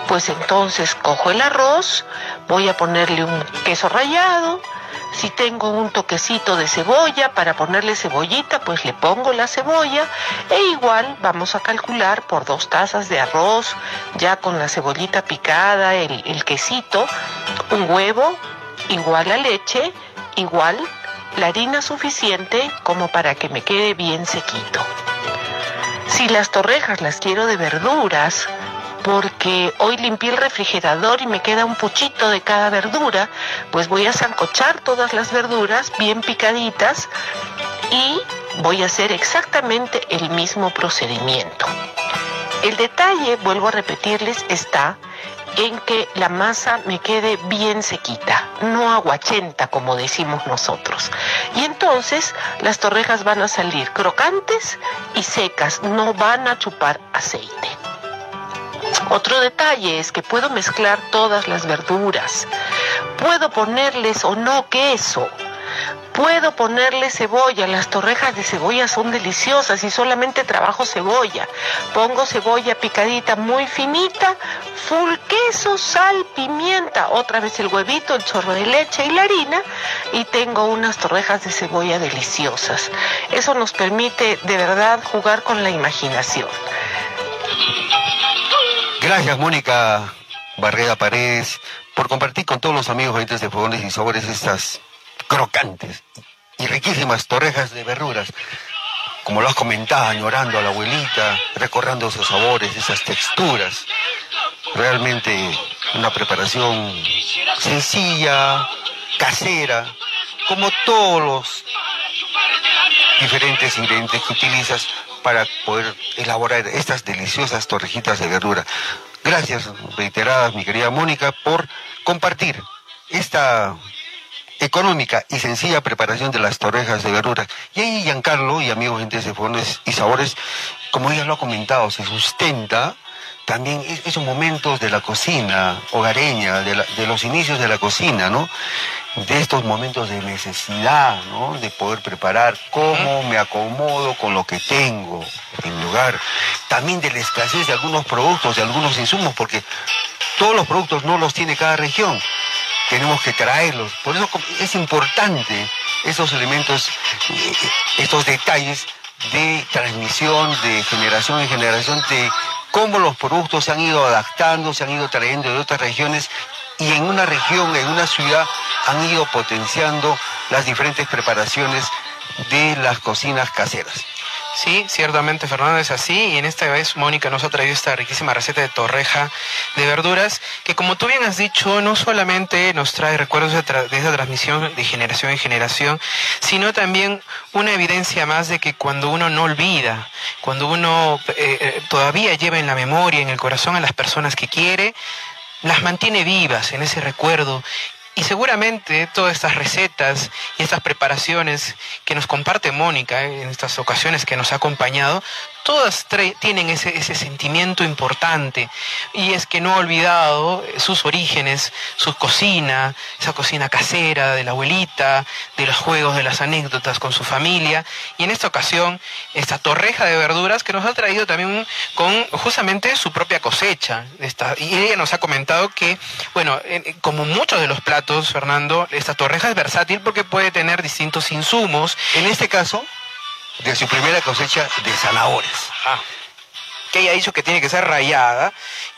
pues entonces cojo el arroz, voy a ponerle un queso rallado, si tengo un toquecito de cebolla para ponerle cebollita, pues le pongo la cebolla e igual vamos a calcular por dos tazas de arroz, ya con la cebollita picada, el, el quesito, un huevo, igual la leche, igual la harina suficiente como para que me quede bien sequito. Si las torrejas las quiero de verduras, porque hoy limpié el refrigerador y me queda un puchito de cada verdura, pues voy a zancochar todas las verduras bien picaditas y voy a hacer exactamente el mismo procedimiento. El detalle, vuelvo a repetirles, está en que la masa me quede bien sequita, no aguachenta como decimos nosotros. Y entonces las torrejas van a salir crocantes y secas, no van a chupar aceite. Otro detalle es que puedo mezclar todas las verduras. Puedo ponerles o no queso. Puedo ponerle cebolla, las torrejas de cebolla son deliciosas y solamente trabajo cebolla. Pongo cebolla picadita muy finita, full queso, sal, pimienta, otra vez el huevito, el chorro de leche y la harina y tengo unas torrejas de cebolla deliciosas. Eso nos permite de verdad jugar con la imaginación. Gracias, Mónica Barrera Paredes, por compartir con todos los amigos de Fogones y Sabores estas crocantes y riquísimas torrejas de verduras. Como lo has comentado, añorando a la abuelita, recordando esos sabores, esas texturas. Realmente una preparación sencilla, casera, como todos los diferentes ingredientes que utilizas para poder elaborar estas deliciosas torrejitas de verdura. Gracias reiteradas, mi querida Mónica, por compartir esta económica y sencilla preparación de las torrejas de verdura. Y ahí Giancarlo y amigos gente de y Sabores, como ella lo ha comentado, se sustenta también esos momentos de la cocina hogareña, de, de los inicios de la cocina, ¿no? de estos momentos de necesidad, ¿no? De poder preparar cómo me acomodo con lo que tengo en lugar. También de la escasez de algunos productos, de algunos insumos, porque todos los productos no los tiene cada región. Tenemos que traerlos. Por eso es importante esos elementos, eh, estos detalles de transmisión de generación en generación de cómo los productos se han ido adaptando, se han ido trayendo de otras regiones y en una región, en una ciudad, han ido potenciando las diferentes preparaciones de las cocinas caseras. Sí, ciertamente Fernando es así y en esta vez Mónica nos ha traído esta riquísima receta de torreja de verduras que como tú bien has dicho no solamente nos trae recuerdos de, esa transmisión de generación en generación, sino también una evidencia más de que cuando uno no olvida, cuando uno eh, eh, todavía lleva en la memoria, en el corazón a las personas que quiere, las mantiene vivas en ese recuerdo y seguramente todas estas recetas y estas preparaciones que nos comparte Mónica en estas ocasiones que nos ha acompañado todas tienen ese, ese, sentimiento importante y es que no ha olvidado sus orígenes, su cocina, esa cocina casera de la abuelita, de los juegos, de las anécdotas con su familia y en esta ocasión esta torreja de verduras que nos ha traído también con justamente su propia cosecha. Esta, y ella nos ha comentado que, bueno, como muchos de los platos, Fernando, esta torreja es versátil porque puede tener distintos insumos. En este caso, de su primera cosecha de zanahorias. Que ella ha dicho que tiene que ser rayada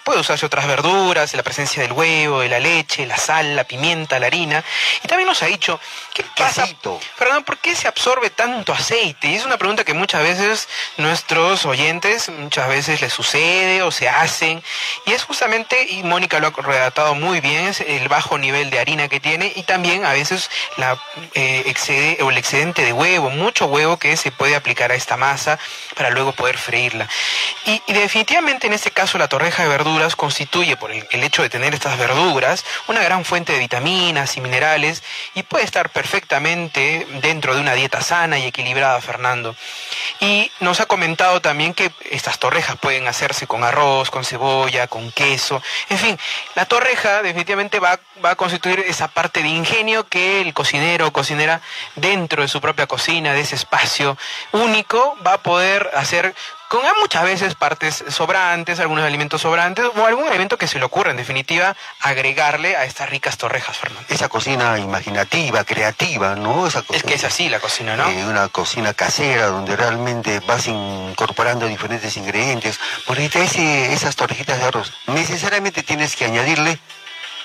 Puede usarse otras verduras, la presencia del huevo, de la leche, la sal, la pimienta, la harina. Y también nos ha dicho, ¿qué pasa? Fernando, ¿por qué se absorbe tanto aceite? Y es una pregunta que muchas veces nuestros oyentes, muchas veces les sucede o se hacen. Y es justamente, y Mónica lo ha redactado muy bien, es el bajo nivel de harina que tiene y también a veces la, eh, excede, o el excedente de huevo, mucho huevo que se puede aplicar a esta masa para luego poder freírla. Y, y definitivamente en este caso la torreja de verduras constituye, por el, el hecho de tener estas verduras, una gran fuente de vitaminas y minerales y puede estar perfectamente dentro de una dieta sana y equilibrada, Fernando. Y nos ha comentado también que estas torrejas pueden hacerse con arroz, con cebolla, con queso. En fin, la torreja definitivamente va, va a constituir esa parte de ingenio que el cocinero o cocinera dentro de su propia cocina, de ese espacio único, va a poder hacer con muchas veces partes sobrantes, algunos alimentos sobrantes o algún elemento que se le ocurra, en definitiva, agregarle a estas ricas torrejas, Fernando. Esa cocina imaginativa, creativa, ¿no? Esa Es que es así la cocina, ¿no? eh, una cocina casera donde realmente vas incorporando diferentes ingredientes. Por ahí ese, esas torrejitas de arroz, necesariamente tienes que añadirle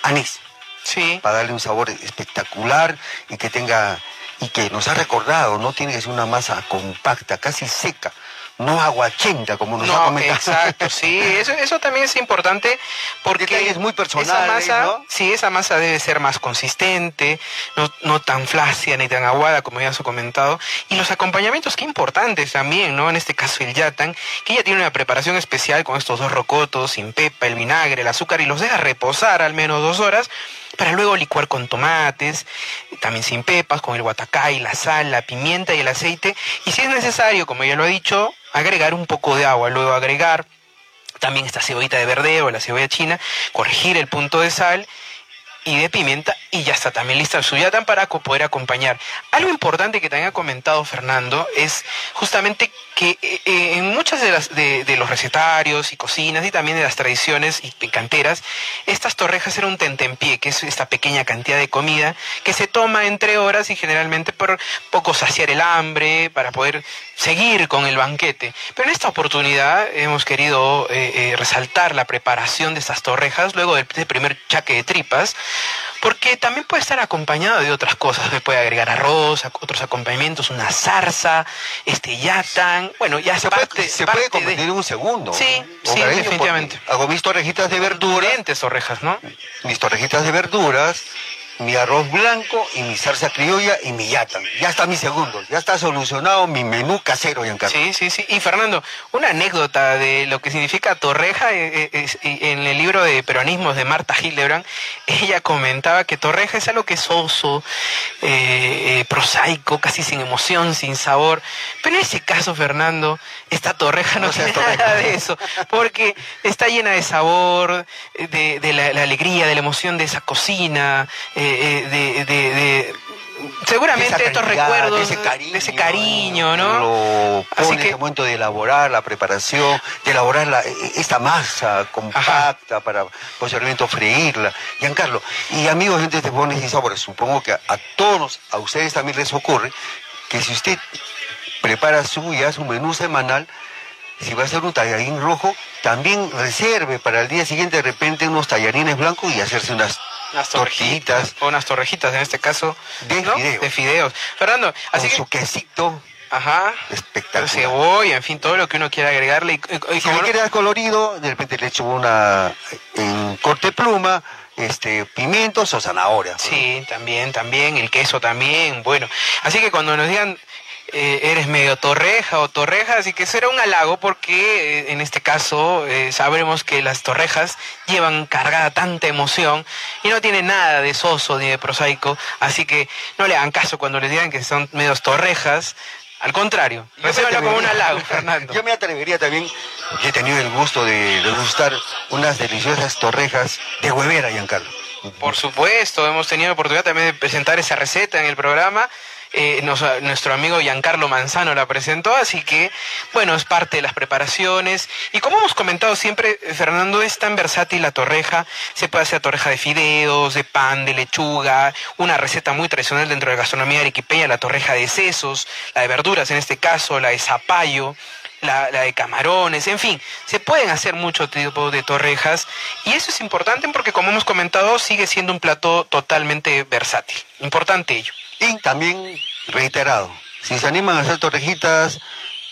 anís. Sí. Para darle un sabor espectacular y que tenga, y que nos ha recordado, no tiene que ser una masa compacta, casi seca, no aguachenta como nos ha No, comentado. exacto, sí, eso, eso también es importante porque Detalles muy esa personales, masa, ¿no? sí, esa masa debe ser más consistente, no, no tan flácida ni tan aguada como ya se ha comentado, y los acompañamientos qué importantes también, ¿no? En este caso el yatan, que ya tiene una preparación especial con estos dos rocotos, sin pepa, el vinagre, el azúcar y los deja reposar al menos dos horas para luego licuar con tomates, también sin pepas, con el guatacay, la sal, la pimienta y el aceite. Y si es necesario, como ya lo he dicho, agregar un poco de agua, luego agregar también esta cebollita de verdeo, la cebolla china, corregir el punto de sal y de pimienta y ya está también lista el suyatan para poder acompañar. Algo importante que también ha comentado Fernando es justamente que eh, eh, en muchas de, las, de, los recetarios y cocinas y también de las tradiciones y canteras, estas torrejas eran un tentempié, que es esta pequeña cantidad de comida que se toma entre horas y generalmente por poco saciar el hambre, para poder seguir con el banquete. Pero en esta oportunidad hemos querido eh, resaltar la preparación de estas torrejas luego del, primer chaque de tripas, porque también puede estar acompañado de otras cosas. Se puede agregar arroz, otros acompañamientos, una zarza, este Bueno, ya Se parte, puede, se parte puede convertir de en un segundo. Sí, sí, definitivamente. Hago mis torrejitas de verduras, diferentes torrejas, ¿no? mis torrejitas de verduras, mi arroz blanco y mi salsa criolla y mi yatan. Ya está mi segundo, ya está solucionado mi menú casero, Giancarlo. Sí, sí, sí. Y Fernando, una anécdota de lo que significa torreja, eh, eh, es- y en el libro de peronismos de Marta Hildebrand, ella comentaba que torreja es algo que es soso, eh, eh, prosaico, casi sin emoción, sin sabor. Pero en ese caso, Fernando, esta torreja no, No tiene torreja. nada de eso, porque está llena de sabor, de, de la, la alegría, de la emoción de esa cocina, eh, de- de- de seguramente estos recuerdos de ese cariño, de ese cariño, ¿no? Lo Así que- el momento de elaborar la preparación, de elaborar la- esta masa compacta para posteriormente freírla. Giancarlo, y amigos, gente de Bones y Sabores, supongo que a, a todos, a ustedes también les ocurre que si usted prepara su ya su menú semanal, si va a hacer un tallarín rojo, también reserve para el día siguiente de repente unos tallarines blancos y hacerse unas Unas tortillitas O unas torrejitas, en este caso. De ¿no? fideos. De fideos. Fernando, con así que. su quesito Ajá. espectacular. Cebolla, en fin, todo lo que uno quiera agregarle. Y, y- y Si como le quiere dar colorido, de repente le echo una en corte pluma, este, pimientos o zanahoria. Sí, también, también, el queso también, bueno. Así que cuando nos digan eh, eres medio torreja o torreja, así que será un halago porque eh, en este caso eh, sabremos que las torrejas llevan cargada tanta emoción y no tienen nada de soso ni de prosaico, así que no le hagan caso cuando les digan que son medios torrejas. Al contrario, como un halago, Fernando. Yo me atrevería también, he tenido el gusto de degustar unas deliciosas torrejas de huevera, Giancarlo. Por supuesto, hemos tenido la oportunidad también de presentar esa receta en el programa. Eh, nos- nuestro amigo Giancarlo Manzano la presentó, así que, bueno, es parte de las preparaciones. Y como hemos comentado siempre, eh, Fernando, es tan versátil la torreja. Se puede hacer torreja de fideos, de pan, de lechuga. Una receta muy tradicional dentro de la gastronomía arequipeña, la torreja de sesos, la de verduras en este caso, la de zapallo la, la de camarones, en fin, se pueden hacer mucho tipo de torrejas y eso es importante porque como hemos comentado sigue siendo un plato totalmente versátil, importante ello. Y también, reiterado, si se animan a hacer torrejitas,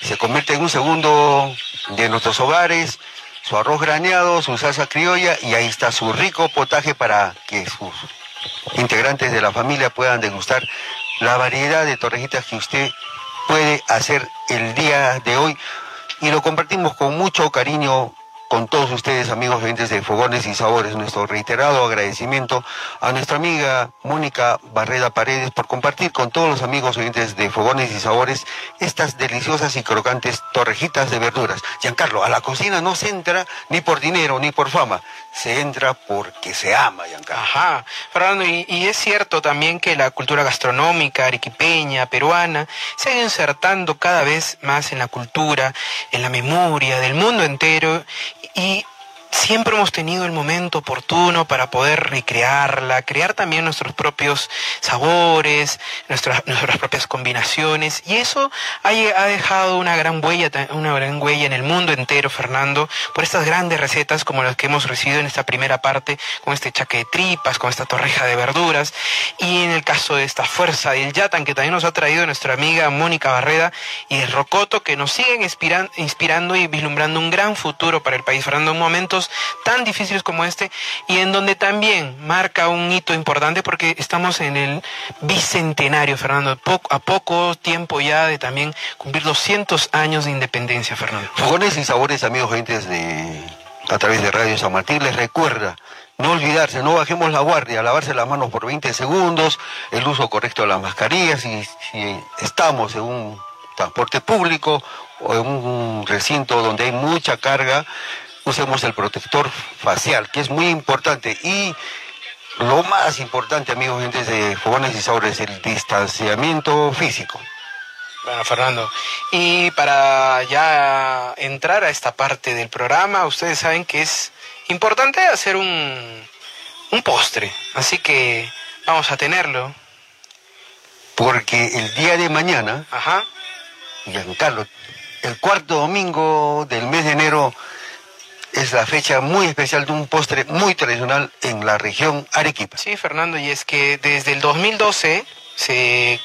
se convierte en un segundo de nuestros hogares, su arroz graneado, su salsa criolla y ahí está su rico potaje para que sus integrantes de la familia puedan degustar la variedad de torrejitas que usted puede hacer el día de hoy. Y lo compartimos con mucho cariño con todos ustedes, amigos oyentes de Fogones y Sabores. Nuestro reiterado agradecimiento a nuestra amiga Mónica Barreda Paredes por compartir con todos los amigos oyentes de Fogones y Sabores estas deliciosas y crocantes torrejitas de verduras. Giancarlo, a la cocina no se entra ni por dinero ni por fama, se entra porque se ama, Giancarlo. Ajá, Fernando, y, es cierto también que la cultura gastronómica arequipeña, peruana, se ha insertando cada vez más en la cultura, en la memoria del mundo entero y siempre hemos tenido el momento oportuno para poder recrearla, crear también nuestros propios sabores, nuestras, nuestras propias combinaciones. Y eso ha, dejado una gran huella, una gran huella en el mundo entero, Fernando, por estas grandes recetas como las que hemos recibido en esta primera parte, con este chaque de tripas, con esta torreja de verduras, y en el caso de esta fuerza del yatan que también nos ha traído nuestra amiga Mónica Barreda, y el rocoto que nos siguen inspiran, inspirando y vislumbrando un gran futuro para el país, Fernando, en tan difíciles como este y en donde también marca un hito importante porque estamos en el bicentenario, Fernando, a poco tiempo ya de también cumplir 200 años de independencia, Fernando. Fogones y sabores, amigos oyentes de a través de Radio San Martín, les recuerda no olvidarse, no bajemos la guardia, lavarse las manos por 20 segundos, el uso correcto de las mascarillas si estamos en un transporte público o en un recinto donde hay mucha carga, usemos el protector facial, que es muy importante. Y lo más importante, amigos, gente de fogones y sabores, el distanciamiento físico. Bueno, Fernando, y para ya entrar a esta parte del programa, ustedes saben que es importante hacer un, un postre, así que vamos a tenerlo. Porque el día de mañana, Ajá. Giancarlo, el cuarto domingo del mes de enero, es la fecha muy especial de un postre muy tradicional en la región Arequipa. Sí, Fernando, y es que desde el 2012 se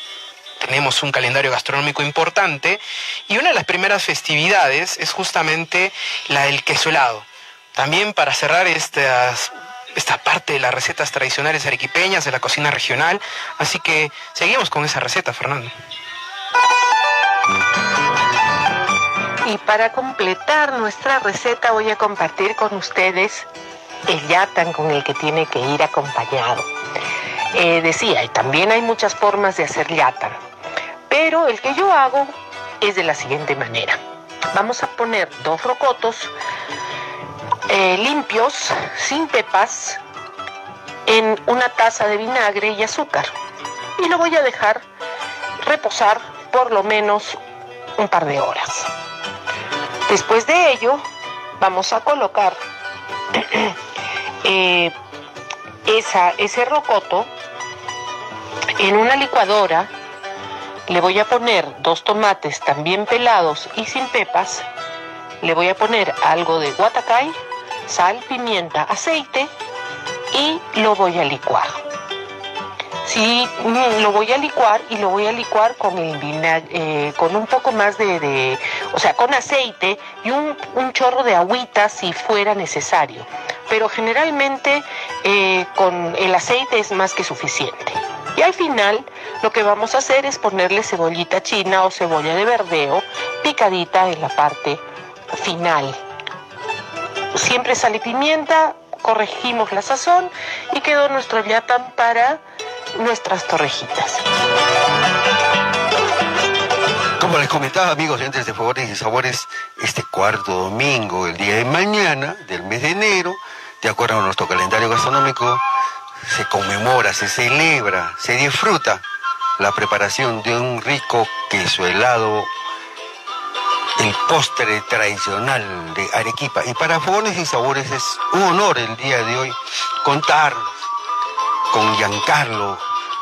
tenemos un calendario gastronómico importante y una de las primeras festividades es justamente la del queso helado. También para cerrar esta parte de las recetas tradicionales arequipeñas de la cocina regional, así que seguimos con esa receta, Fernando. Y para completar nuestra receta voy a compartir con ustedes el yatan con el que tiene que ir acompañado. Eh, decía, y también hay muchas formas de hacer yatan, pero el que yo hago es de la siguiente manera. Vamos a poner dos rocotos eh, limpios, sin pepas, en una taza de vinagre y azúcar. Y lo voy a dejar reposar por lo menos un par de horas. Después de ello, vamos a colocar eh, ese rocoto en una licuadora. Le voy a poner dos tomates también pelados y sin pepas. Le voy a poner algo de guatacay, sal, pimienta, aceite y lo voy a licuar. Sí, lo voy a licuar y lo voy a licuar con el vinagre, eh, con un poco más de, de, o sea, con aceite y un, chorro de agüita si fuera necesario. Pero generalmente eh, con el aceite es más que suficiente. Y al final lo que vamos a hacer es ponerle cebollita china o cebolla de verdeo picadita en la parte final. Siempre sal y pimienta, corregimos la sazón y quedó nuestro yatan para nuestras torrejitas. Como les comentaba, amigos, entre de favores y sabores, este cuarto domingo, el día de mañana del mes de enero, de acuerdo a nuestro calendario gastronómico, se conmemora, se celebra, se disfruta la preparación de un rico queso helado, el postre tradicional de Arequipa. Y para Fogones y Sabores es un honor el día de hoy contar con Giancarlo,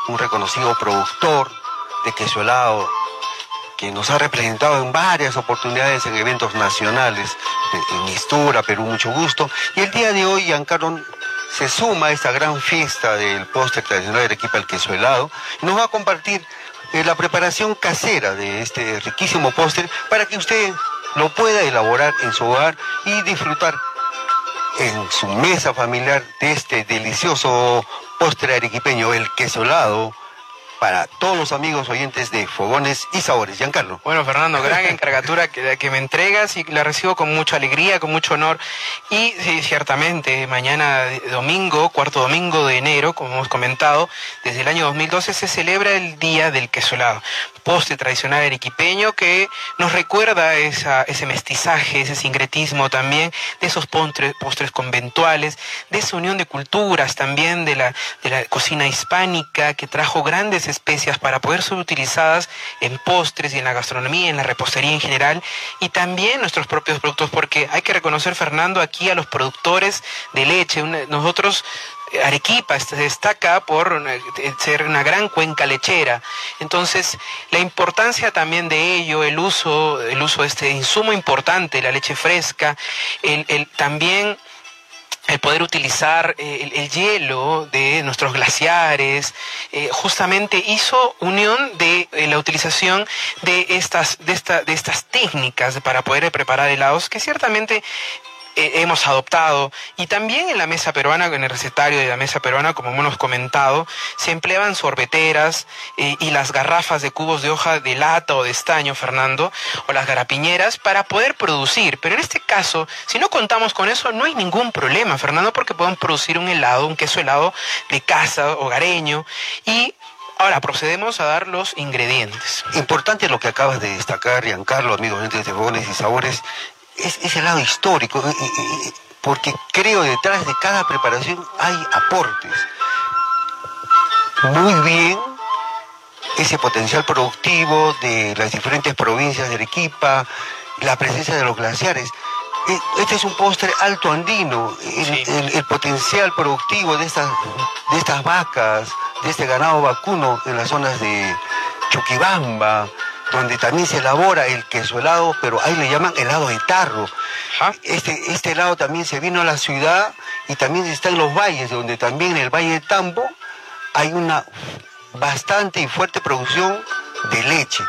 un reconocido productor de queso helado, que nos ha representado en varias oportunidades en eventos nacionales, en Mistura, Perú, mucho gusto. Y el día de hoy Giancarlo se suma a esta gran fiesta del postre tradicional de Arequipa, el queso helado, y nos va a compartir eh, la preparación casera de este riquísimo postre para que usted lo pueda elaborar en su hogar y disfrutar en su mesa familiar de este delicioso postre arequipeño, el queso helado, para todos los amigos oyentes de Fogones y Sabores. Giancarlo. Bueno, Fernando, gran encargatura que, que me entregas y la recibo con mucha alegría, con mucho honor. Y ciertamente, mañana domingo, cuarto domingo de enero, como hemos comentado, desde el año 2012 se celebra el Día del Queso Helado, postre tradicional arequipeño que nos recuerda ese mestizaje, ese sincretismo también, de esos postres, postres conventuales, de esa unión de culturas también, de la, de la cocina hispánica que trajo grandes especias para poder ser utilizadas en postres y en la gastronomía, en la repostería en general, y también nuestros propios productos, porque hay que reconocer, Fernando, aquí a los productores de leche. Nosotros Arequipa se destaca por ser una gran cuenca lechera. Entonces, la importancia también de ello, el uso, el uso de este insumo importante, la leche fresca, el, el también poder utilizar eh, el, hielo de nuestros glaciares, eh, justamente hizo unión de eh, la utilización de estas, de, esta, de estas técnicas para poder preparar helados que ciertamente hemos adoptado y también en la mesa peruana, en el recetario de la mesa peruana, como hemos comentado, se empleaban sorbeteras eh, y las garrafas de cubos de hoja de lata o de estaño, Fernando, o las garapiñeras para poder producir. Pero en este caso, si no contamos con eso, no hay ningún problema, Fernando, porque podemos producir un helado, un queso helado de casa, hogareño, y Ahora procedemos a dar los ingredientes. Importante lo que acabas de destacar, Giancarlo, amigos de Fogones y Sabores, es ese lado histórico, eh, eh, eh, porque creo detrás de cada preparación hay aportes. Muy bien ese potencial productivo de las diferentes provincias de Arequipa, la presencia de los glaciares. Este es un postre alto andino, el, potencial productivo de estas, de estas vacas, de este ganado vacuno en las zonas de Chuquibamba, donde también se elabora el queso helado, pero ahí le llaman helado de tarro. Este, este helado también se vino a la ciudad y también está en los valles, donde también en el Valle de Tambo hay una bastante y fuerte producción de leche,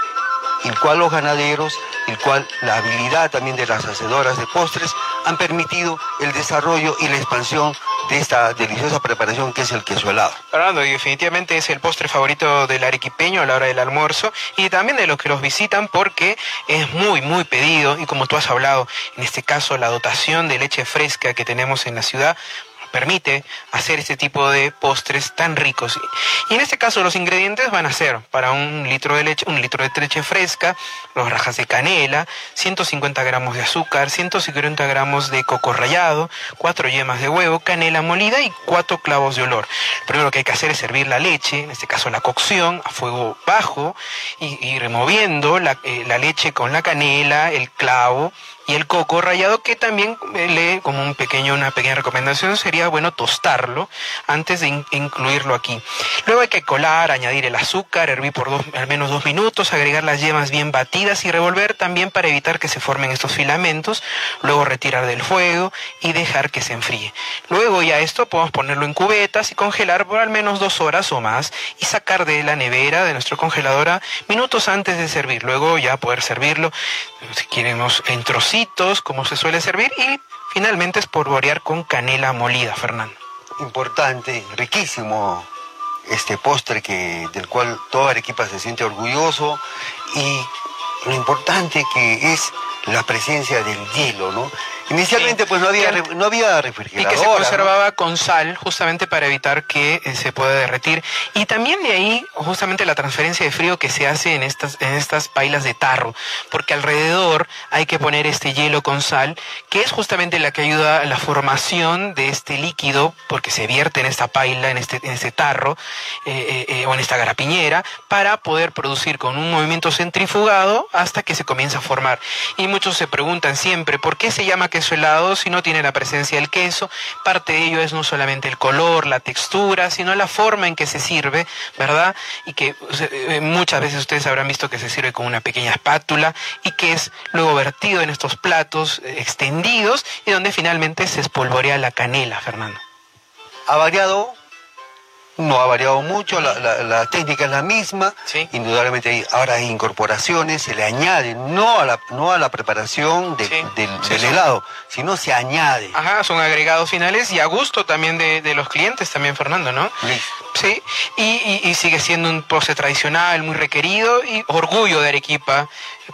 el cual los ganaderos, el cual la habilidad también de las hacedoras de postres han permitido el desarrollo y la expansión de esta deliciosa preparación que es el queso helado. Fernando, definitivamente es el postre favorito del arequipeño a la hora del almuerzo y también de los que los visitan porque es muy, muy pedido y como tú has hablado, en este caso la dotación de leche fresca que tenemos en la ciudad permite hacer este tipo de postres tan ricos. Y en este caso los ingredientes van a ser para un litro de leche, un litro de leche fresca, los rajas de canela, 150 gramos de azúcar, 150 gramos de coco rallado, cuatro yemas de huevo, canela molida y cuatro clavos de olor. Primero que hay que hacer es servir la leche, en este caso la cocción, a fuego bajo y, removiendo eh, la leche con la canela, el clavo, y el coco rallado que también eh, le como un pequeño una pequeña recomendación sería bueno tostarlo antes de incluirlo aquí. Luego hay que colar añadir el azúcar hervir por dos, al menos dos minutos agregar las yemas bien batidas y revolver también para evitar que se formen estos filamentos luego retirar del fuego y dejar que se enfríe. Luego ya esto podemos ponerlo en cubetas y congelar por al menos dos horas o más y sacar de la nevera de nuestro congeladora minutos antes de servir luego ya poder servirlo si queremos en como se suele servir, y finalmente espolvorear con canela molida, Fernando. Importante, riquísimo este postre que, del cual toda Arequipa se siente orgulloso y lo importante que es la presencia del hielo, ¿no? Inicialmente pues no había, no había refrigerador. Y que se conservaba con sal justamente para evitar que eh, se pueda derretir. Y también de ahí justamente la transferencia de frío que se hace en estas, en estas pailas de tarro, porque alrededor hay que poner este hielo con sal, que es justamente la que ayuda a la formación de este líquido, porque se vierte en esta paila, en este, en este tarro eh, eh, o en esta garapiñera, para poder producir con un movimiento centrifugado hasta que se comienza a formar. Y muchos se preguntan siempre, ¿por qué se llama queso helado si no tiene la presencia del queso. Parte de ello es no solamente el color, la textura, sino la forma en que se sirve, ¿verdad? Y que eh, muchas veces ustedes habrán visto que se sirve con una pequeña espátula y que es luego vertido en estos platos eh, extendidos y donde finalmente se espolvorea la canela, Fernando. Ha variado no ha variado mucho, la, la- la técnica es la misma, Sí. indudablemente hay- ahora hay incorporaciones, se le añade, no a la, no a la preparación de- Sí. del, Sí, del sí. helado, sino se añade. Ajá, son agregados finales y a gusto también de, de los clientes también, Fernando, ¿no? Listo. Sí, y, y- y sigue siendo un postre tradicional, muy requerido y orgullo de Arequipa,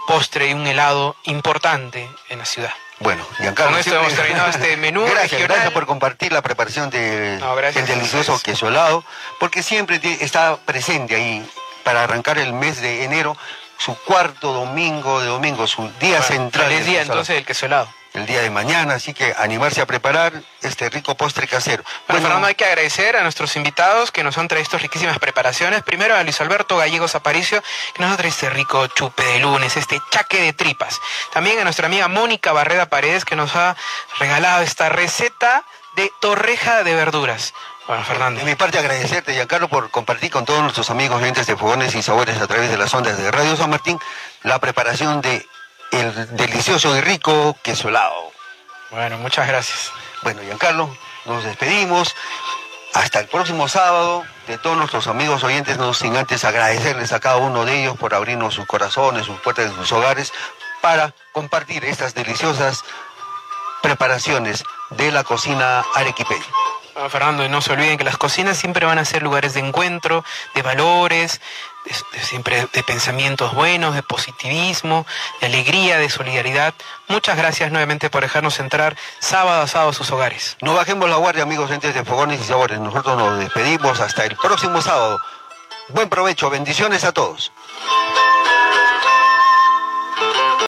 postre y un helado importante en la ciudad. Bueno, Giancarlo. Con esto siempre- hemos terminado este menú gracias, regional. Gracias por compartir la preparación del No, gracias el delicioso ustedes. queso helado, porque siempre está presente ahí para arrancar el mes de enero, su cuarto domingo de domingo, su día Bueno, central. del día entonces del queso helado. helado, el día de mañana, así que animarse a preparar este rico postre casero. Bueno, Fernando, hay que agradecer a nuestros invitados que nos han traído estas riquísimas preparaciones. Primero a Luis Alberto Gallegos Aparicio, que nos ha traído este rico chupe de lunes, este chaque de tripas. También a nuestra amiga Mónica Barreda Paredes, que nos ha regalado esta receta de torreja de verduras. Bueno, Fernando. De mi parte agradecerte, Giancarlo, por compartir con todos nuestros amigos oyentes de Fogones y Sabores a través de las ondas de Radio San Martín la preparación de el delicioso y rico queso helado. Bueno, muchas gracias. Bueno, Giancarlo, nos despedimos. Hasta el próximo sábado. De todos nuestros amigos oyentes, no sin antes agradecerles a cada uno de ellos por abrirnos sus corazones, sus puertas de sus hogares, para compartir estas deliciosas preparaciones de la cocina arequipeña. Bueno, Fernando, y no se olviden que las cocinas siempre van a ser lugares de encuentro, de valores, de- siempre de pensamientos buenos, de positivismo, de alegría, de solidaridad. Muchas gracias nuevamente por dejarnos entrar sábado a sábado a sus hogares. No bajemos la guardia, amigos oyentes de Fogones y Sabores. Nosotros nos despedimos hasta el próximo sábado. Buen provecho, bendiciones a todos.